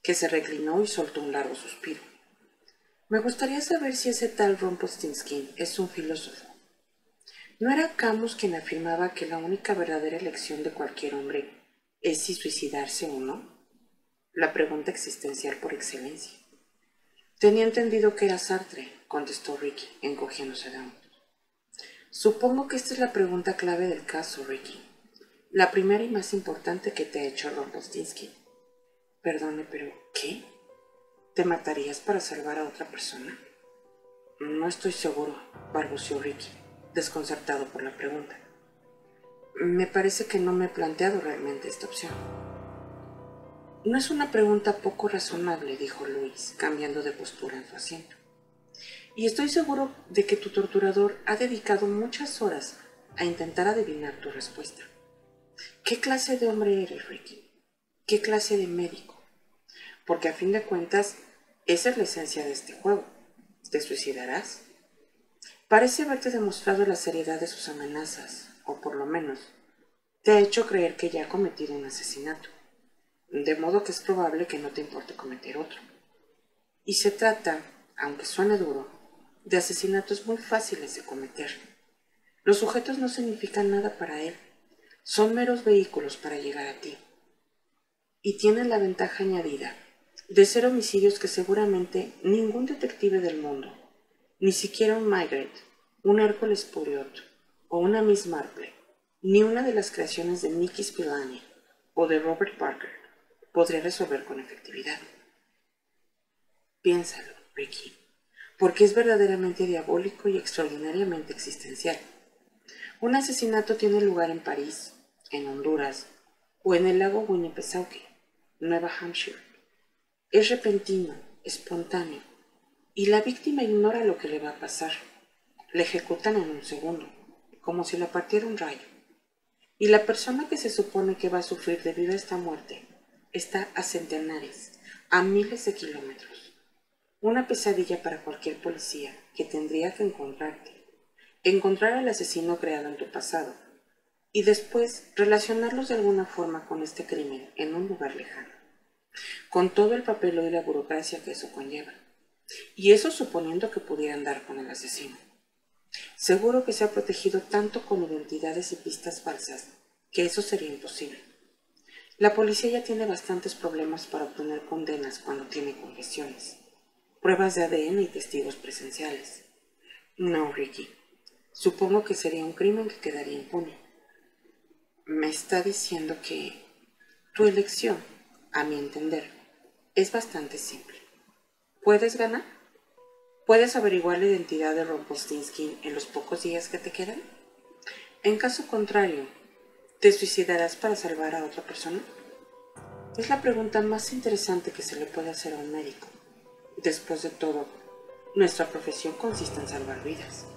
que se reclinó y soltó un largo suspiro. Me gustaría saber si ese tal Rumpelstiltskin es un filósofo ¿No era Camus quien afirmaba que la única verdadera elección de cualquier hombre es si suicidarse o no? La pregunta existencial por excelencia. Tenía entendido que era Sartre, contestó Ricky, encogiéndose de hombros. Supongo que esta es la pregunta clave del caso, Ricky. La primera y más importante que te ha hecho Rompostinsky. Perdone, pero ¿qué? ¿Te matarías para salvar a otra persona? No estoy seguro, balbuceó Ricky desconcertado por la pregunta. Me parece que no me he planteado realmente esta opción. No es una pregunta poco razonable, dijo Luis, cambiando de postura en su asiento. Y estoy seguro de que tu torturador ha dedicado muchas horas a intentar adivinar tu respuesta. ¿Qué clase de hombre eres, Ricky? ¿Qué clase de médico? porque a fin de cuentas esa es la esencia de este juego. ¿Te suicidarás? Parece haberte demostrado la seriedad de sus amenazas, o por lo menos, te ha hecho creer que ya ha cometido un asesinato, de modo que es probable que no te importe cometer otro. Y se trata, aunque suene duro, de asesinatos muy fáciles de cometer. Los sujetos no significan nada para él, son meros vehículos para llegar a ti. Y tienen la ventaja añadida de ser homicidios que seguramente ningún detective del mundo, ni siquiera un Maigret, un Hércules Puriot o una Miss Marple, ni una de las creaciones de Nicky Spillane o de Robert Parker podría resolver con efectividad. Piénsalo, Ricky, porque es verdaderamente diabólico y extraordinariamente existencial. Un asesinato tiene lugar en París, en Honduras o en el lago Winnipesaukee, Nueva Hampshire es repentino, espontáneo, y la víctima ignora lo que le va a pasar. Le ejecutan en un segundo, como si le partiera un rayo. Y la persona que se supone que va a sufrir debido a esta muerte está a centenares, a miles de kilómetros. Una pesadilla para cualquier policía que tendría que encontrarte, encontrar al asesino creado en tu pasado y después relacionarlos de alguna forma con este crimen en un lugar lejano con todo el papel y la burocracia que eso conlleva. Y eso suponiendo que pudieran dar con el asesino. Seguro que se ha protegido tanto con identidades y pistas falsas que eso sería imposible. La policía ya tiene bastantes problemas para obtener condenas cuando tiene confesiones, pruebas de ADN y testigos presenciales. No, Ricky. Supongo que sería un crimen que quedaría impune. Me está diciendo que tu elección a mi entender, es bastante simple. ¿Puedes ganar? ¿Puedes averiguar la identidad de Rumpelstiltskin en los pocos días que te quedan? En caso contrario, ¿te suicidarás para salvar a otra persona? Es la pregunta más interesante que se le puede hacer a un médico. Después de todo, nuestra profesión consiste en salvar vidas.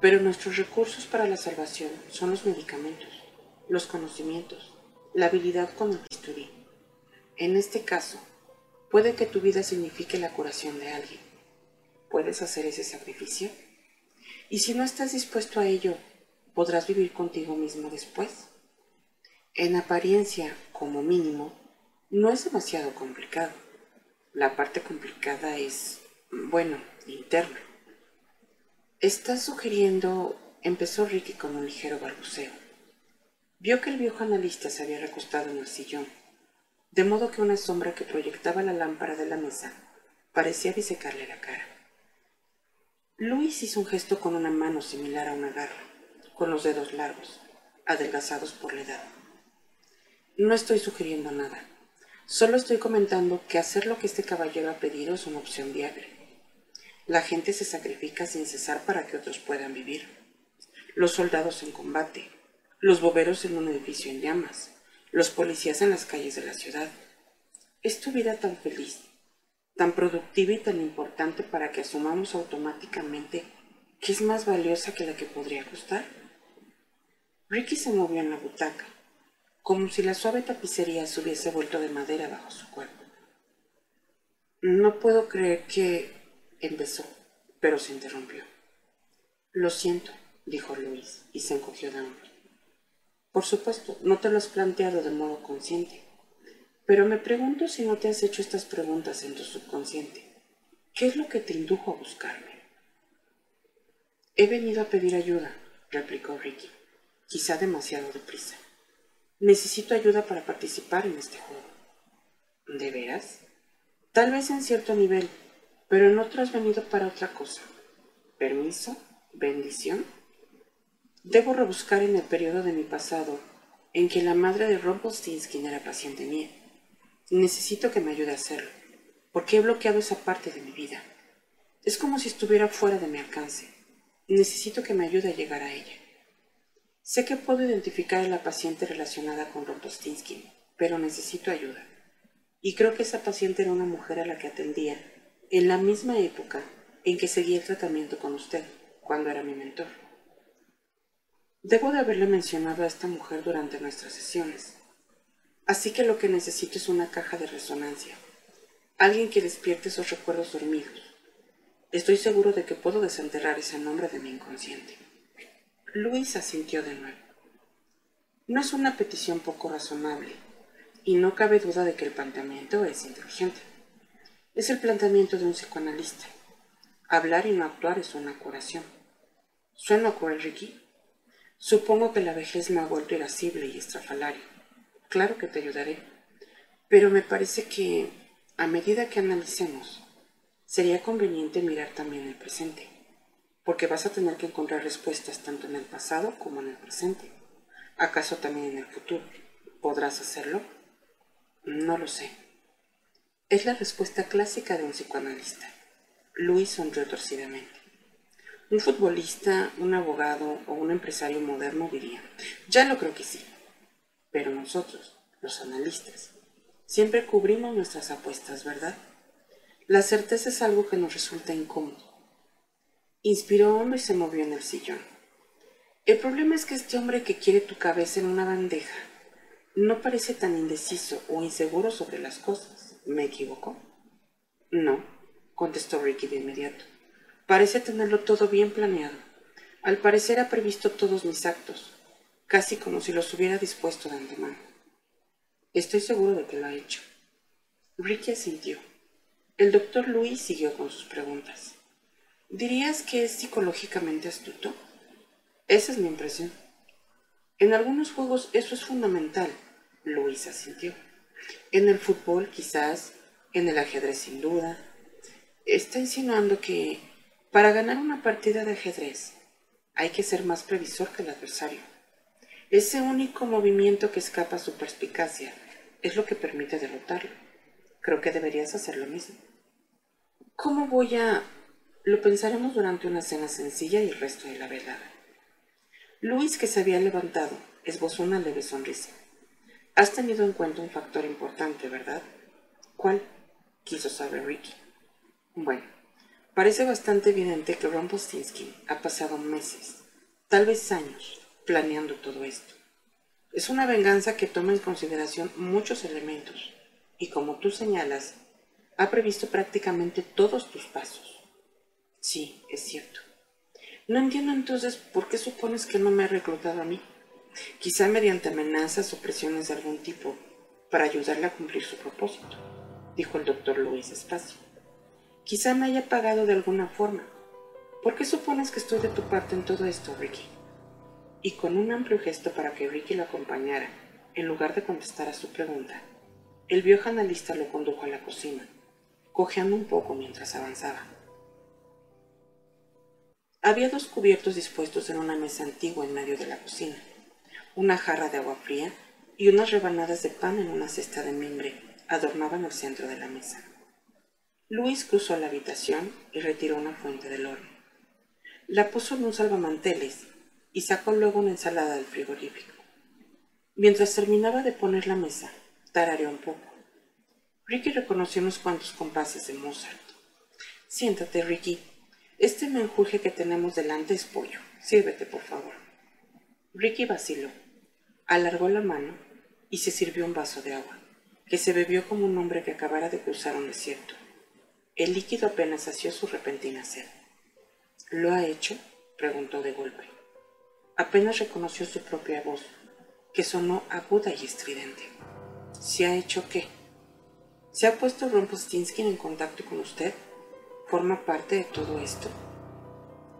Pero nuestros recursos para la salvación son los medicamentos, los conocimientos, la habilidad con el bisturí. En este caso, puede que tu vida signifique la curación de alguien. ¿Puedes hacer ese sacrificio? Y si no estás dispuesto a ello, ¿podrás vivir contigo mismo después? En apariencia, como mínimo, no es demasiado complicado. La parte complicada es, bueno, interna. Estás sugiriendo, empezó Ricky con un ligero balbuceo. Vio que el viejo analista se había recostado en el sillón de modo que una sombra que proyectaba la lámpara de la mesa parecía disecarle la cara. Luis hizo un gesto con una mano similar a una garra, con los dedos largos, adelgazados por la edad. No estoy sugiriendo nada. Solo estoy comentando que hacer lo que este caballero ha pedido es una opción viable. La gente se sacrifica sin cesar para que otros puedan vivir. Los soldados en combate, los boberos en un edificio en llamas, los policías en las calles de la ciudad. Es tu vida tan feliz, tan productiva y tan importante para que asumamos automáticamente que es más valiosa que la que podría costar. Ricky se movió en la butaca, como si la suave tapicería se hubiese vuelto de madera bajo su cuerpo. No puedo creer que... empezó, pero se interrumpió. Lo siento, dijo Luis, y se encogió de hombros. Por supuesto, no te lo has planteado de modo consciente. Pero me pregunto si no te has hecho estas preguntas en tu subconsciente. ¿Qué es lo que te indujo a buscarme? He venido a pedir ayuda, replicó Ricky, quizá demasiado deprisa. Necesito ayuda para participar en este juego. ¿De veras? Tal vez en cierto nivel, pero en otro has venido para otra cosa. ¿Permiso? ¿Bendición? Debo rebuscar en el periodo de mi pasado en que la madre de Rumpelstiltskin era paciente mía. Necesito que me ayude a hacerlo, porque he bloqueado esa parte de mi vida. Es como si estuviera fuera de mi alcance. Necesito que me ayude a llegar a ella. Sé que puedo identificar a la paciente relacionada con Rumpelstiltskin, pero necesito ayuda. Y creo que esa paciente era una mujer a la que atendía en la misma época en que seguí el tratamiento con usted, cuando era mi mentor. Debo de haberle mencionado a esta mujer durante nuestras sesiones. Así que lo que necesito es una caja de resonancia, Alguien que despierte esos recuerdos dormidos. Estoy seguro de que puedo desenterrar ese nombre de mi inconsciente. Luis asintió de nuevo. No es una petición poco razonable, y no cabe duda de que el planteamiento es inteligente. Es el planteamiento de un psicoanalista. Hablar y no actuar es una curación. ¿Suena cruel, Ricky? Supongo que la vejez me ha vuelto irascible y estrafalario. Claro que te ayudaré. Pero me parece que, a medida que analicemos, sería conveniente mirar también el presente, porque vas a tener que encontrar respuestas tanto en el pasado como en el presente. ¿Acaso también en el futuro? ¿Podrás hacerlo? No lo sé. Es la respuesta clásica de un psicoanalista. Luis sonrió torcidamente. Un futbolista, un abogado o un empresario moderno diría, ya lo creo que sí. Pero nosotros, los analistas, siempre cubrimos nuestras apuestas, ¿verdad? La certeza es algo que nos resulta incómodo. Inspiró hondo y se movió en el sillón. El problema es que este hombre que quiere tu cabeza en una bandeja no parece tan indeciso o inseguro sobre las cosas. ¿Me equivoco? No, contestó Ricky de inmediato. Parece tenerlo todo bien planeado. Al parecer ha previsto todos mis actos, casi como si los hubiera dispuesto de antemano. Estoy seguro de que lo ha hecho. Ricky asintió. El doctor Louis siguió con sus preguntas. ¿Dirías que es psicológicamente astuto? Esa es mi impresión. En algunos juegos eso es fundamental, Luis asintió. En el fútbol quizás, en el ajedrez sin duda. Está insinuando que para ganar una partida de ajedrez hay que ser más previsor que el adversario. Ese único movimiento que escapa a su perspicacia es lo que permite derrotarlo. Creo que deberías hacer lo mismo. ¿Cómo voy a...? Lo pensaremos durante una cena sencilla y el resto de la velada. Luis, que se había levantado, esbozó una leve sonrisa. Has tenido en cuenta un factor importante, ¿verdad? ¿Cuál? quiso saber Ricky. Bueno, parece bastante evidente que Rumpelstiltskin ha pasado meses, tal vez años, planeando todo esto. Es una venganza que toma en consideración muchos elementos y, como tú señalas, ha previsto prácticamente todos tus pasos. Sí, es cierto. No entiendo entonces por qué supones que no me ha reclutado a mí quizá mediante amenazas o presiones de algún tipo, para ayudarle a cumplir su propósito, dijo el doctor Luis Espacio. Quizá me haya pagado de alguna forma. ¿Por qué supones que estoy de tu parte en todo esto, Ricky? Y con un amplio gesto para que Ricky lo acompañara, en lugar de contestar a su pregunta, el viejo analista lo condujo a la cocina, cojeando un poco mientras avanzaba. Había dos cubiertos dispuestos en una mesa antigua en medio de la cocina una jarra de agua fría y unas rebanadas de pan en una cesta de mimbre adornaban el centro de la mesa. Luis cruzó la habitación y retiró una fuente del horno. La puso en un salvamanteles y sacó luego una ensalada del frigorífico. Mientras terminaba de poner la mesa, tarareó un poco. Ricky reconoció unos cuantos compases de Mozart. Siéntate, Ricky. Este menjurje que tenemos delante es pollo. Sírvete, por favor. Ricky vaciló alargó la mano y se sirvió un vaso de agua, que se bebió como un hombre que acabara de cruzar un desierto. El líquido apenas sació su repentina sed. ¿Lo ha hecho? preguntó de golpe. Apenas reconoció su propia voz, que sonó aguda y estridente. ¿Se ha hecho qué? ¿Se ha puesto Rumpelstiltskin en contacto con usted? ¿Forma parte de todo esto?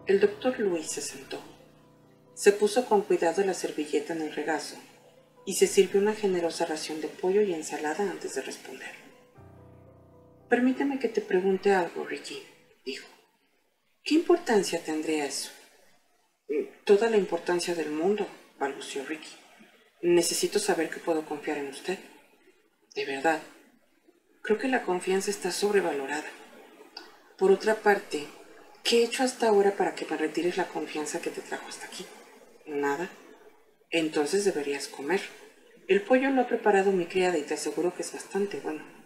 El doctor Luis se sentó. Se puso con cuidado la servilleta en el regazo y se sirvió una generosa ración de pollo y ensalada antes de responder. Permíteme que te pregunte algo, Ricky, dijo. ¿Qué importancia tendría eso? Toda la importancia del mundo, balbuceó Ricky. Necesito saber que puedo confiar en usted. De verdad, creo que la confianza está sobrevalorada. Por otra parte, ¿qué he hecho hasta ahora para que me retires la confianza que te trajo hasta aquí? Nada. Entonces deberías comer. El pollo lo ha preparado mi criada y te aseguro que es bastante bueno.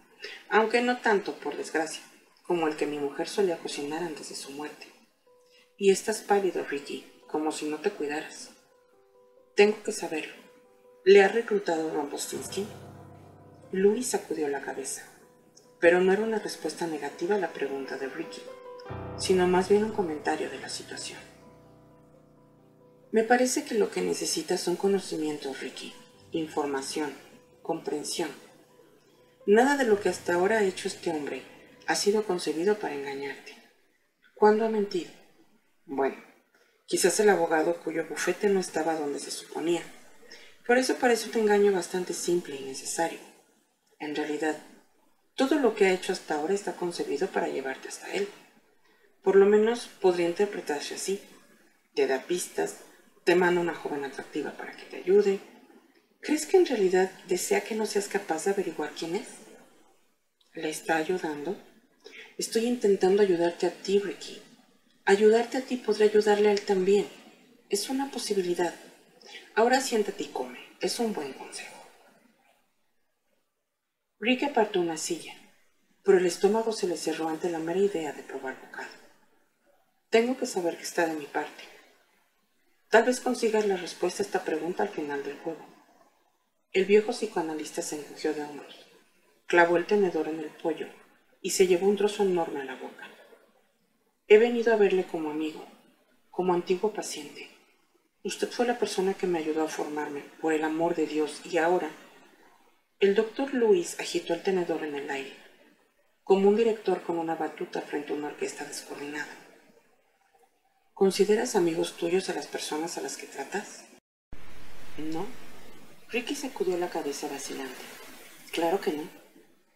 Aunque no tanto, por desgracia, como el que mi mujer solía cocinar antes de su muerte. Y estás pálido, Ricky, como si no te cuidaras. Tengo que saberlo. ¿Le ha reclutado Rumpelstiltskin? Louis sacudió la cabeza. pero no era una respuesta negativa a la pregunta de Ricky, sino más bien un comentario de la situación. Me parece que lo que necesitas son conocimientos, Ricky, información, comprensión. Nada de lo que hasta ahora ha hecho este hombre ha sido concebido para engañarte. ¿Cuándo ha mentido? Bueno, quizás el abogado cuyo bufete no estaba donde se suponía. Por eso parece un engaño bastante simple y necesario. En realidad, todo lo que ha hecho hasta ahora está concebido para llevarte hasta él. Por lo menos podría interpretarse así. Te da pistas, te manda una joven atractiva para que te ayude. ¿Crees que en realidad desea que no seas capaz de averiguar quién es? ¿Le está ayudando? Estoy intentando ayudarte a ti, Ricky. Ayudarte a ti podría ayudarle a él también. Es una posibilidad. Ahora siéntate y come. Es un buen consejo. Ricky apartó una silla, pero el estómago se le cerró ante la mera idea de probar bocado. Tengo que saber que está de mi parte. Tal vez consigas la respuesta a esta pregunta al final del juego. El viejo psicoanalista se encogió de hombros, clavó el tenedor en el pollo y se llevó un trozo enorme a la boca. He venido a verle como amigo, como antiguo paciente. Usted fue la persona que me ayudó a formarme, por el amor de Dios, y ahora... El doctor Luis agitó el tenedor en el aire, como un director con una batuta frente a una orquesta descoordinada. ¿Consideras amigos tuyos a las personas a las que tratas? No. Ricky sacudió la cabeza vacilante. Claro que no.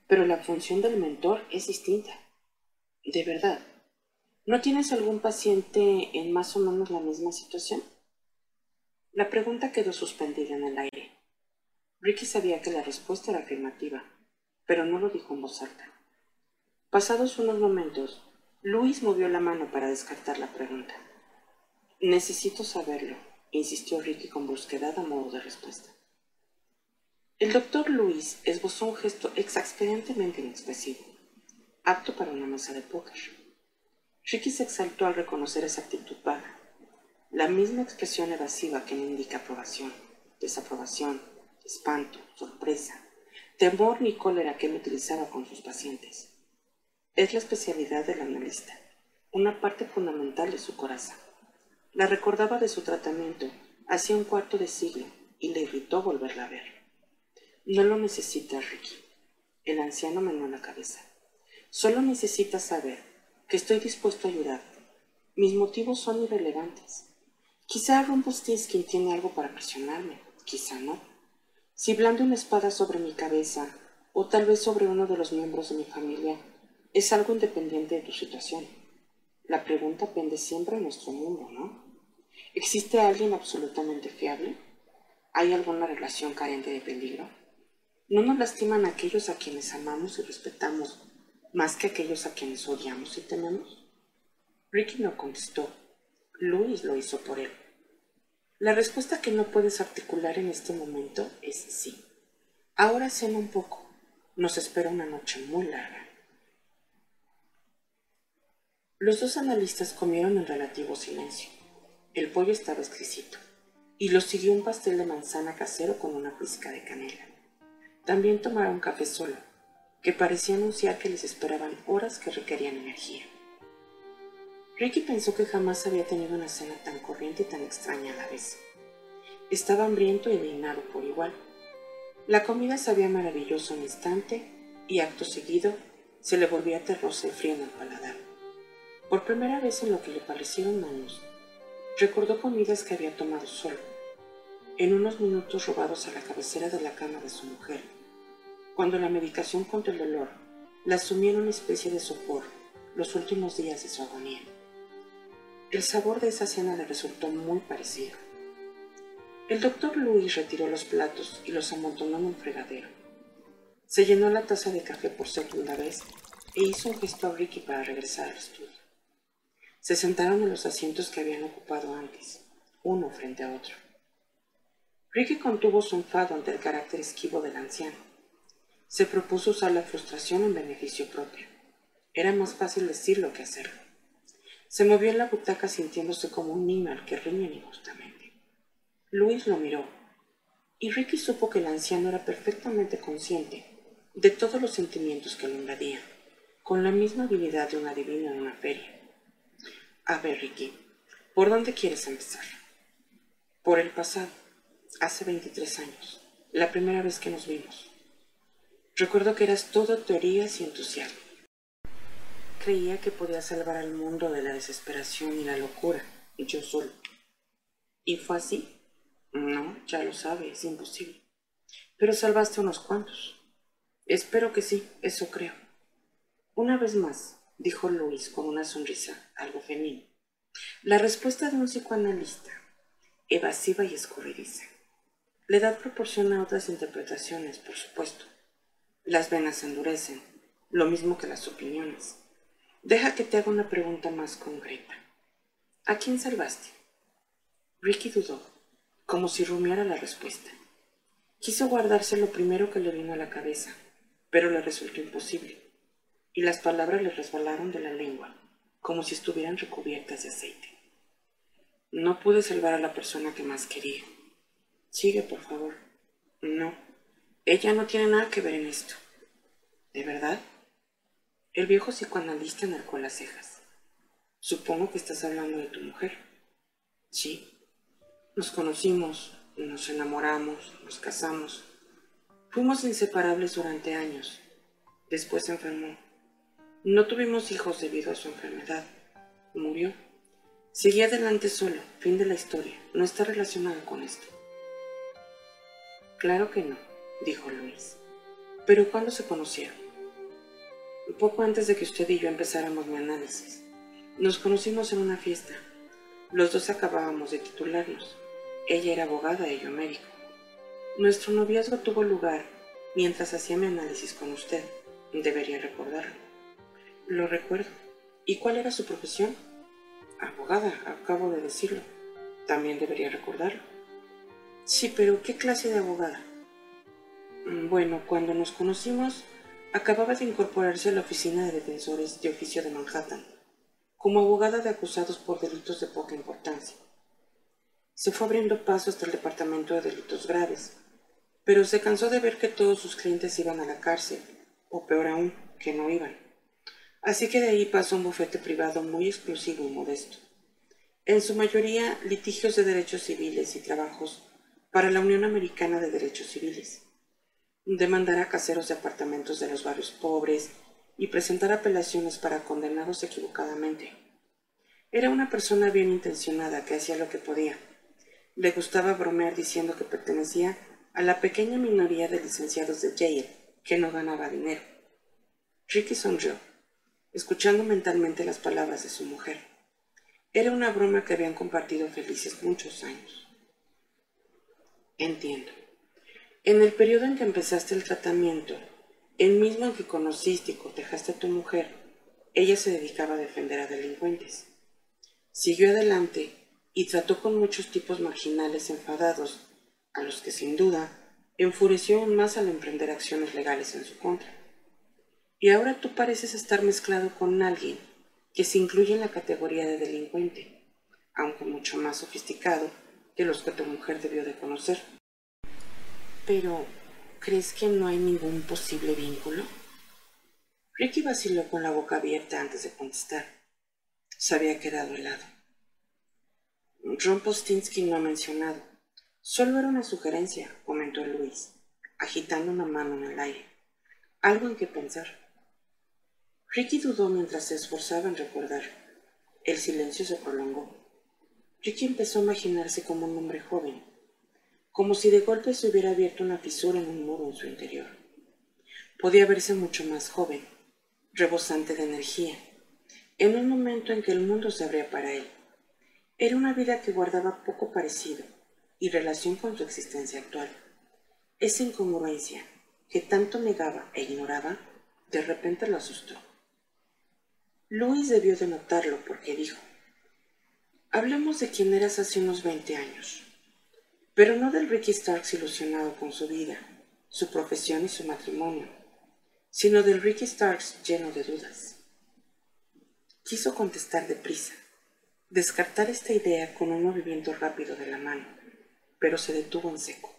Pero la función del mentor es distinta. De verdad. ¿No tienes algún paciente en más o menos la misma situación? La pregunta quedó suspendida en el aire. Ricky sabía que la respuesta era afirmativa, pero no lo dijo en voz alta. Pasados unos momentos, Luis movió la mano para descartar la pregunta. Necesito saberlo, insistió Ricky con brusquedad a modo de respuesta. El doctor Luis esbozó un gesto exasperantemente inexpresivo, apto para una mesa de póker. Ricky se exaltó al reconocer esa actitud vaga, la misma expresión evasiva que me indica aprobación, desaprobación, espanto, sorpresa, temor ni cólera que él utilizaba con sus pacientes. Es la especialidad del analista, una parte fundamental de su coraza. La recordaba de su tratamiento hacía un cuarto de siglo y le irritó volverla a ver. No lo necesitas, Ricky. El anciano menó la cabeza. Solo necesitas saber que estoy dispuesto a ayudarte. Mis motivos son irrelevantes. Quizá Rumpelstiltskin tiene algo para presionarme, quizá no. Si blande una espada sobre mi cabeza, o tal vez sobre uno de los miembros de mi familia, es algo independiente de tu situación. La pregunta pende siempre en nuestro mundo, ¿no? ¿Existe alguien absolutamente fiable? ¿Hay alguna relación carente de peligro? ¿No nos lastiman aquellos a quienes amamos y respetamos más que aquellos a quienes odiamos y tememos? Ricky no contestó. Luis lo hizo por él. La respuesta que no puedes articular en este momento es sí. Ahora cena un poco. Nos espera una noche muy larga. Los dos analistas comieron en relativo silencio. El pollo estaba exquisito, y lo siguió un pastel de manzana casero con una pizca de canela. También tomaron café solo, que parecía anunciar que les esperaban horas que requerían energía. Ricky pensó que jamás había tenido una cena tan corriente y tan extraña a la vez. Estaba hambriento y indignado por igual. La comida sabía maravilloso un instante y acto seguido se le volvía terrosa y frío en el paladar. Por primera vez en lo que le parecieron años, recordó comidas que había tomado solo, en unos minutos robados a la cabecera de la cama de su mujer, cuando la medicación contra el dolor la sumía en una especie de sopor los últimos días de su agonía. El sabor de esa cena le resultó muy parecido. El doctor Luis retiró los platos y los amontonó en un fregadero. Se llenó la taza de café por segunda vez e hizo un gesto a Ricky para regresar al estudio. Se sentaron en los asientos que habían ocupado antes, uno frente a otro. Ricky contuvo su enfado ante el carácter esquivo del anciano se propuso usar la frustración en beneficio propio. Era más fácil decirlo que hacerlo. Se movió en la butaca sintiéndose como un niño al que riñen injustamente. Luis lo miró, y Ricky supo que el anciano era perfectamente consciente de todos los sentimientos que lo invadían, con la misma habilidad de un adivino en una feria. A ver, Ricky, ¿por dónde quieres empezar? Por el pasado, hace 23 años, la primera vez que nos vimos. Recuerdo que eras todo teorías y entusiasmo. Creía que podía salvar al mundo de la desesperación y la locura, y yo solo. ¿Y fue así? No, ya lo sabe, es imposible. Pero salvaste unos cuantos. Espero que sí, eso creo. Una vez más, dijo Luis con una sonrisa algo femenina. La respuesta de un psicoanalista, evasiva y escurridiza. La edad proporciona otras interpretaciones, por supuesto. Las venas se endurecen, lo mismo que las opiniones. Deja que te haga una pregunta más concreta. ¿A quién salvaste? Ricky dudó, como si rumiara la respuesta. Quiso guardarse lo primero que le vino a la cabeza, pero le resultó imposible, y las palabras le resbalaron de la lengua, como si estuvieran recubiertas de aceite. No pude salvar a la persona que más quería. Sigue, por favor. No, ella no tiene nada que ver en esto. ¿De verdad? El viejo psicoanalista enarcó las cejas. Supongo que estás hablando de tu mujer. Sí. Nos conocimos, nos enamoramos, nos casamos. Fuimos inseparables durante años. Después se enfermó. No tuvimos hijos debido a su enfermedad. Murió. Seguí adelante solo. Fin de la historia. No está relacionada con esto. Claro que no, dijo Luis. ¿Pero cuándo se conocieron? Poco antes de que usted y yo empezáramos mi análisis. Nos conocimos en una fiesta. Los dos acabábamos de titularnos. Ella era abogada y yo médico. Nuestro noviazgo tuvo lugar mientras hacía mi análisis con usted. Debería recordarlo. Lo recuerdo. ¿Y cuál era su profesión? Abogada, acabo de decirlo. También debería recordarlo. Sí, pero ¿qué clase de abogada? Bueno, cuando nos conocimos, acababa de incorporarse a la Oficina de Defensores de Oficio de Manhattan, como abogada de acusados por delitos de poca importancia. Se fue abriendo paso hasta el Departamento de Delitos Graves, pero se cansó de ver que todos sus clientes iban a la cárcel, o peor aún, que no iban. Así que de ahí pasó a un bufete privado muy exclusivo y modesto. En su mayoría, litigios de derechos civiles y trabajos para la Unión Americana de Derechos Civiles. Demandar a caseros de apartamentos de los barrios pobres y presentar apelaciones para condenados equivocadamente. Era una persona bien intencionada que hacía lo que podía le gustaba bromear diciendo que pertenecía a la pequeña minoría de licenciados de Yale que no ganaba dinero. Ricky sonrió, escuchando mentalmente las palabras de su mujer. Era una broma que habían compartido felices muchos años. Entiendo. En el periodo en que empezaste el tratamiento, el mismo en que conociste y cortejaste a tu mujer, ella se dedicaba a defender a delincuentes. Siguió adelante y trató con muchos tipos marginales enfadados, a los que sin duda enfureció aún más al emprender acciones legales en su contra. Y ahora tú pareces estar mezclado con alguien que se incluye en la categoría de delincuente, aunque mucho más sofisticado que los que tu mujer debió de conocer. Pero, ¿crees que no hay ningún posible vínculo? Ricky vaciló con la boca abierta antes de contestar. Se había quedado helado. Ron Postinsky no ha mencionado. Solo era una sugerencia, comentó Luis, agitando una mano en el aire. Algo en que pensar. Ricky dudó mientras se esforzaba en recordar. El silencio se prolongó. Ricky empezó a imaginarse como un hombre joven, como si de golpe se hubiera abierto una fisura en un muro en su interior. Podía verse mucho más joven, rebosante de energía, en un momento en que el mundo se abría para él. Era una vida que guardaba poco parecido y relación con su existencia actual. Esa incongruencia que tanto negaba e ignoraba, de repente lo asustó. Luis debió de notarlo porque dijo, hablemos de quién eras hace unos 20 años, pero no del Ricky Starks ilusionado con su vida, su profesión y su matrimonio, sino del Ricky Starks lleno de dudas. Quiso contestar deprisa, descartar esta idea con un movimiento rápido de la mano, pero se detuvo en seco.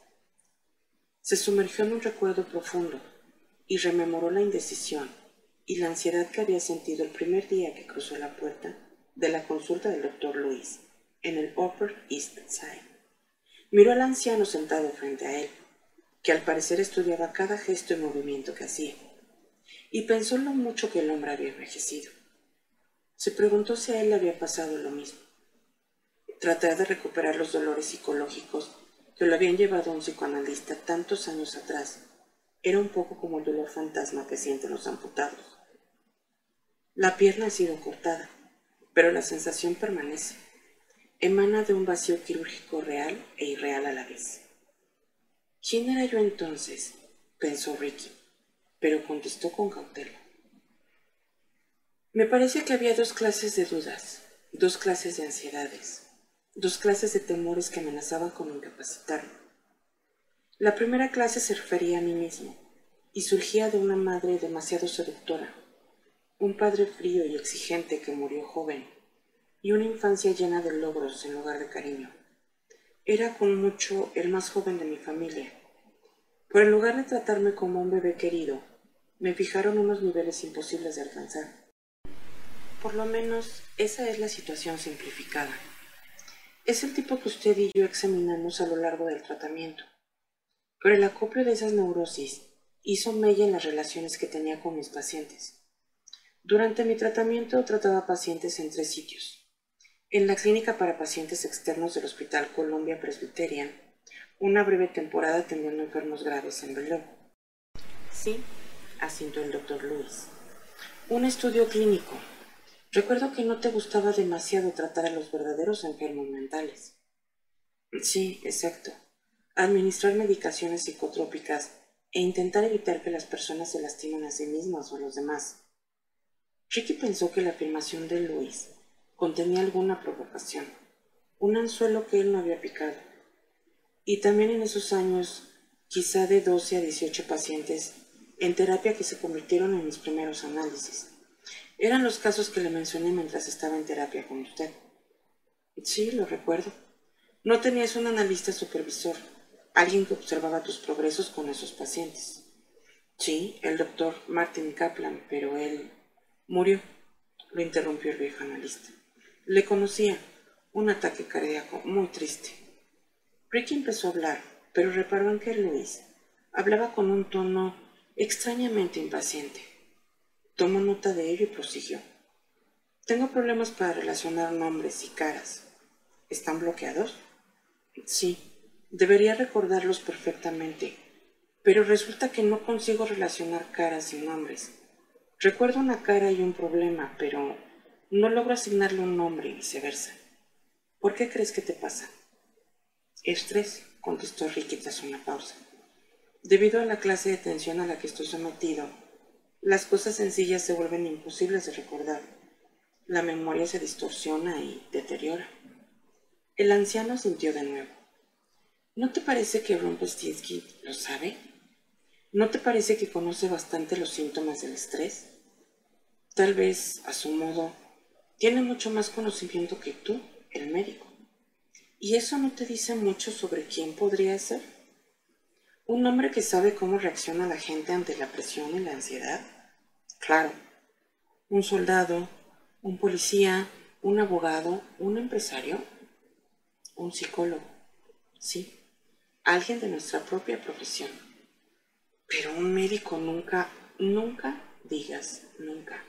Se sumergió en un recuerdo profundo, y rememoró la indecisión y la ansiedad que había sentido el primer día que cruzó la puerta de la consulta del doctor Luis en el Upper East Side. Miró al anciano sentado frente a él, que al parecer estudiaba cada gesto y movimiento que hacía, y pensó lo mucho que el hombre había envejecido. Se preguntó si a él le había pasado lo mismo. Tratar de recuperar los dolores psicológicos que lo habían llevado a un psicoanalista tantos años atrás era un poco como el dolor fantasma que sienten los amputados. La pierna ha sido cortada, pero la sensación permanece. Emana de un vacío quirúrgico real e irreal a la vez. ¿Quién era yo entonces? pensó Ricky, pero contestó con cautela. Me parece que había dos clases de dudas, dos clases de ansiedades, dos clases de temores que amenazaban con incapacitarme. La primera clase se refería a mí mismo y surgía de una madre demasiado seductora, un padre frío y exigente que murió joven y una infancia llena de logros en lugar de cariño. Era con mucho el más joven de mi familia, pero en lugar de tratarme como un bebé querido, me fijaron unos niveles imposibles de alcanzar. Por lo menos esa es la situación simplificada. Es el tipo que usted y yo examinamos a lo largo del tratamiento. Pero el acopio de esas neurosis hizo mella en las relaciones que tenía con mis pacientes. Durante mi tratamiento trataba pacientes en tres sitios. En la clínica para pacientes externos del Hospital Columbia Presbyterian, una breve temporada atendiendo enfermos graves en Belén. Sí, asintió el doctor Luis. Un estudio clínico, Recuerdo que no te gustaba demasiado tratar a los verdaderos enfermos mentales. Sí, exacto. Administrar medicaciones psicotrópicas e intentar evitar que las personas se lastimen a sí mismas o a los demás. Ricky pensó que la afirmación de Luis contenía alguna provocación, un anzuelo que él no había picado. Y también en esos años, quizá de 12 a 18 pacientes en terapia que se convirtieron en mis primeros análisis. Eran los casos que le mencioné mientras estaba en terapia con usted. Sí, lo recuerdo. No tenías un analista supervisor, alguien que observaba tus progresos con esos pacientes. Sí, el doctor Martin Kaplan, pero él murió, lo interrumpió el viejo analista. Le conocía, un ataque cardíaco muy triste. Ricky empezó a hablar, pero reparó en que Luis hablaba con un tono extrañamente impaciente. Tomó nota de ello y prosiguió. Tengo problemas para relacionar nombres y caras. ¿Están bloqueados? Sí, debería recordarlos perfectamente, pero resulta que no consigo relacionar caras y nombres. Recuerdo una cara y un problema, pero no logro asignarle un nombre y viceversa. ¿Por qué crees que te pasa? Estrés, contestó Ricky tras una pausa. Debido a la clase de tensión a la que estoy sometido, las cosas sencillas se vuelven imposibles de recordar. La memoria se distorsiona y deteriora. El anciano sintió de nuevo. ¿No te parece que Rumpelstiltskin lo sabe? ¿No te parece que conoce bastante los síntomas del estrés? Tal vez, a su modo, tiene mucho más conocimiento que tú, el médico. ¿Y eso no te dice mucho sobre quién podría ser? ¿Un hombre que sabe cómo reacciona la gente ante la presión y la ansiedad? Claro, un soldado, un policía, un abogado, un empresario, un psicólogo, sí, alguien de nuestra propia profesión. Pero un médico nunca, nunca digas nunca.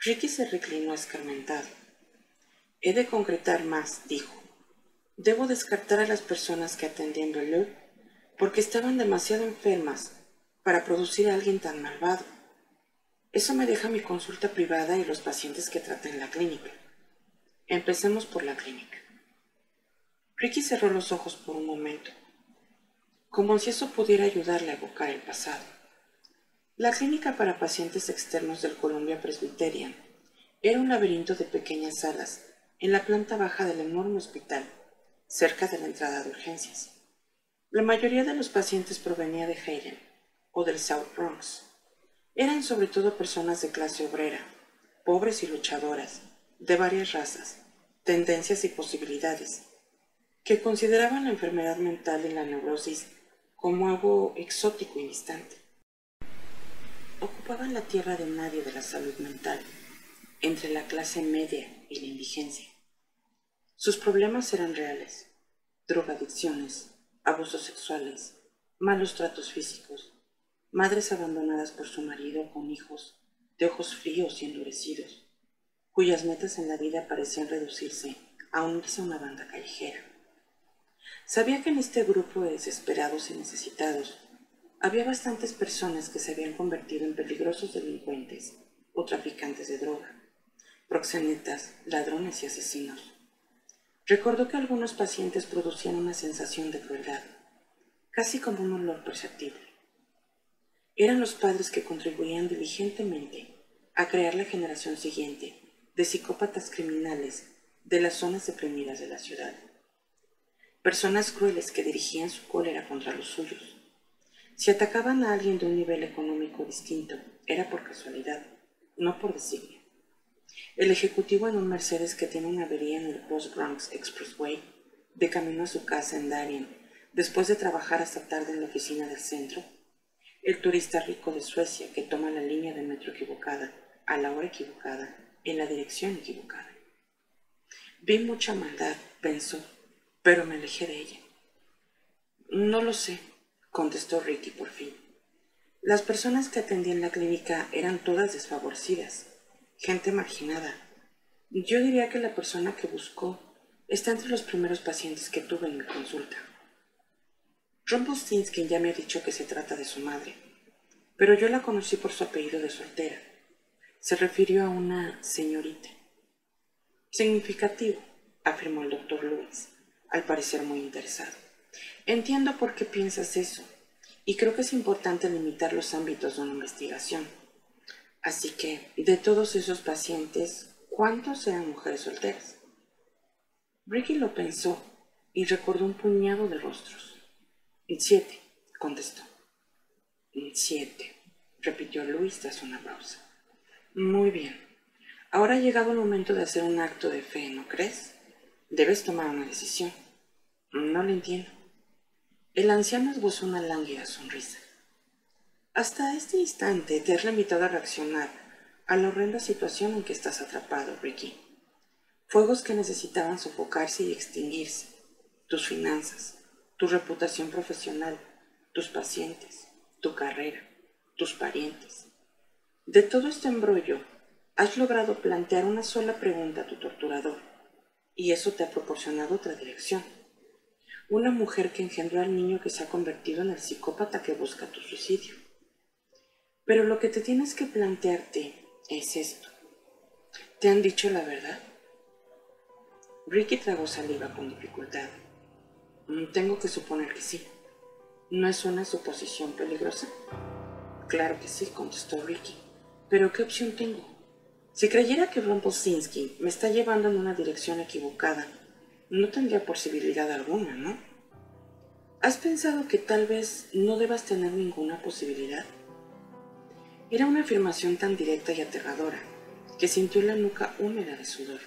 Ricky se reclinó escarmentado. He de concretar más, dijo. Debo descartar a las personas que atendí en Belur porque estaban demasiado enfermas para producir a alguien tan malvado. Eso me deja mi consulta privada y los pacientes que traté en la clínica. Empecemos por la clínica. Ricky cerró los ojos por un momento, como si eso pudiera ayudarle a evocar el pasado. La clínica para pacientes externos del Columbia Presbyterian era un laberinto de pequeñas salas en la planta baja del enorme hospital, cerca de la entrada de urgencias. La mayoría de los pacientes provenía de Hayden o del South Bronx, eran sobre todo personas de clase obrera, pobres y luchadoras, de varias razas, tendencias y posibilidades, que consideraban la enfermedad mental y la neurosis como algo exótico y distante. Ocupaban la tierra de nadie de la salud mental, entre la clase media y la indigencia. Sus problemas eran reales, drogadicciones, abusos sexuales, malos tratos físicos, madres abandonadas por su marido con hijos de ojos fríos y endurecidos, cuyas metas en la vida parecían reducirse a unirse a una banda callejera. Sabía que en este grupo de desesperados y necesitados había bastantes personas que se habían convertido en peligrosos delincuentes o traficantes de droga, proxenetas, ladrones y asesinos. Recordó que algunos pacientes producían una sensación de crueldad, casi como un olor perceptible. Eran los padres que contribuían diligentemente a crear la generación siguiente de psicópatas criminales de las zonas deprimidas de la ciudad. Personas crueles que dirigían su cólera contra los suyos. Si atacaban a alguien de un nivel económico distinto, era por casualidad, no por designio. El ejecutivo en un Mercedes que tiene una avería en el Cross Bronx Expressway, de camino a su casa en Darien, después de trabajar hasta tarde en la oficina del centro. El turista rico de Suecia que toma la línea de metro equivocada, a la hora equivocada, en la dirección equivocada. Vi mucha maldad, pensó, pero me alejé de ella. No lo sé, contestó Ricky por fin. Las personas que atendían la clínica eran todas desfavorecidas, gente marginada. Yo diría que la persona que buscó está entre los primeros pacientes que tuve en mi consulta. Rumpelstiltskin ya me ha dicho que se trata de su madre, pero yo la conocí por su apellido de soltera. Se refirió a una señorita. Significativo, afirmó el doctor Lewis, al parecer muy interesado. Entiendo por qué piensas eso, y creo que es importante limitar los ámbitos de una investigación. Así que, de todos esos pacientes, ¿cuántos eran mujeres solteras? Ricky lo pensó y recordó un puñado de rostros. Siete, contestó. Siete, repitió Luis tras una pausa. Muy bien. Ahora ha llegado el momento de hacer un acto de fe, ¿no crees? Debes tomar una decisión. No lo entiendo. El anciano esbozó una lánguida sonrisa. Hasta este instante te has limitado a reaccionar a la horrenda situación en que estás atrapado, Ricky. Fuegos que necesitaban sofocarse y extinguirse. Tus finanzas, tu reputación profesional, tus pacientes, tu carrera, tus parientes. De todo este embrollo, has logrado plantear una sola pregunta a tu torturador, y eso te ha proporcionado otra dirección. Una mujer que engendró al niño que se ha convertido en el psicópata que busca tu suicidio. Pero lo que te tienes que plantearte es esto. ¿Te han dicho la verdad? Ricky tragó saliva con dificultad. Mm, tengo que suponer que sí. ¿No es una suposición peligrosa? Claro que sí, contestó Ricky. Pero ¿qué opción tengo? Si creyera que Rumpelstiltskin me está llevando en una dirección equivocada, no tendría posibilidad alguna, ¿no? ¿Has pensado que tal vez no debas tener ninguna posibilidad? Era una afirmación tan directa y aterradora que sintió la nuca húmeda de sudor.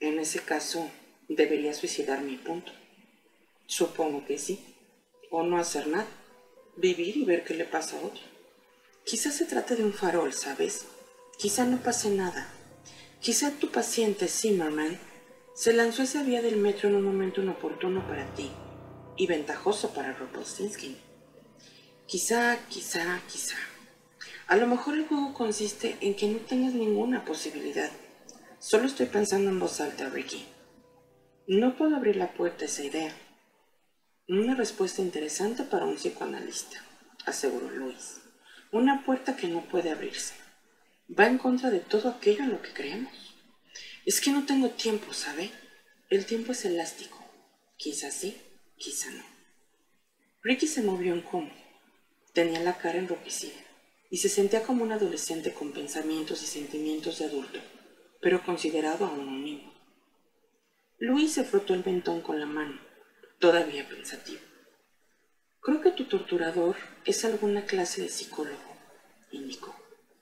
En ese caso, debería suicidarme punto. Supongo que sí. O no hacer nada. Vivir y ver qué le pasa a otro. Quizás se trate de un farol, ¿sabes? Quizá no pase nada. Quizá tu paciente, Zimmerman, se lanzó esa vía del metro en un momento inoportuno para ti y ventajoso para Rumpelstiltskin. Quizá, quizá, quizá. A lo mejor el juego consiste en que no tengas ninguna posibilidad. Solo estoy pensando en voz alta, Ricky. No puedo abrir la puerta a esa idea. Una respuesta interesante para un psicoanalista, aseguró Luis. Una puerta que no puede abrirse. Va en contra de todo aquello en lo que creemos. Es que no tengo tiempo, ¿sabe? El tiempo es elástico. Quizá sí, quizá no. Ricky se movió en cómodo. Tenía la cara enrojecida y se sentía como un adolescente con pensamientos y sentimientos de adulto, pero considerado aún un niño. Luis se frotó el mentón con la mano, todavía pensativo. Creo que tu torturador es alguna clase de psicólogo, indicó,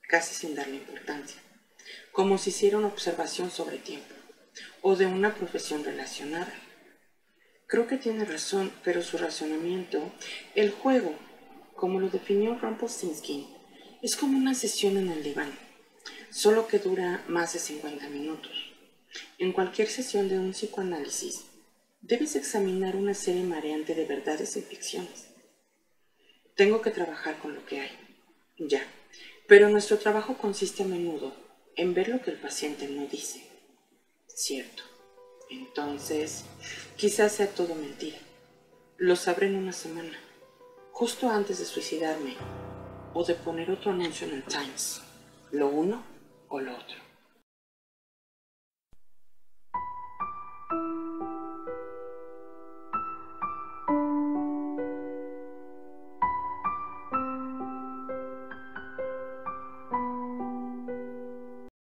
casi sin darle importancia, como si hiciera una observación sobre tiempo, o de una profesión relacionada. Creo que tiene razón, pero su razonamiento, el juego, como lo definió Rumpelstiltskin, Es como una sesión en el diván, solo que dura más de 50 minutos. En cualquier sesión de un psicoanálisis, debes examinar una serie mareante de verdades y ficciones. Tengo que trabajar con lo que hay, ya, pero nuestro trabajo consiste a menudo en ver lo que el paciente no dice. Cierto. Entonces, quizás sea todo mentira. Lo sabré en una semana, justo antes de suicidarme o de poner otro anuncio en el Times, lo uno o lo otro.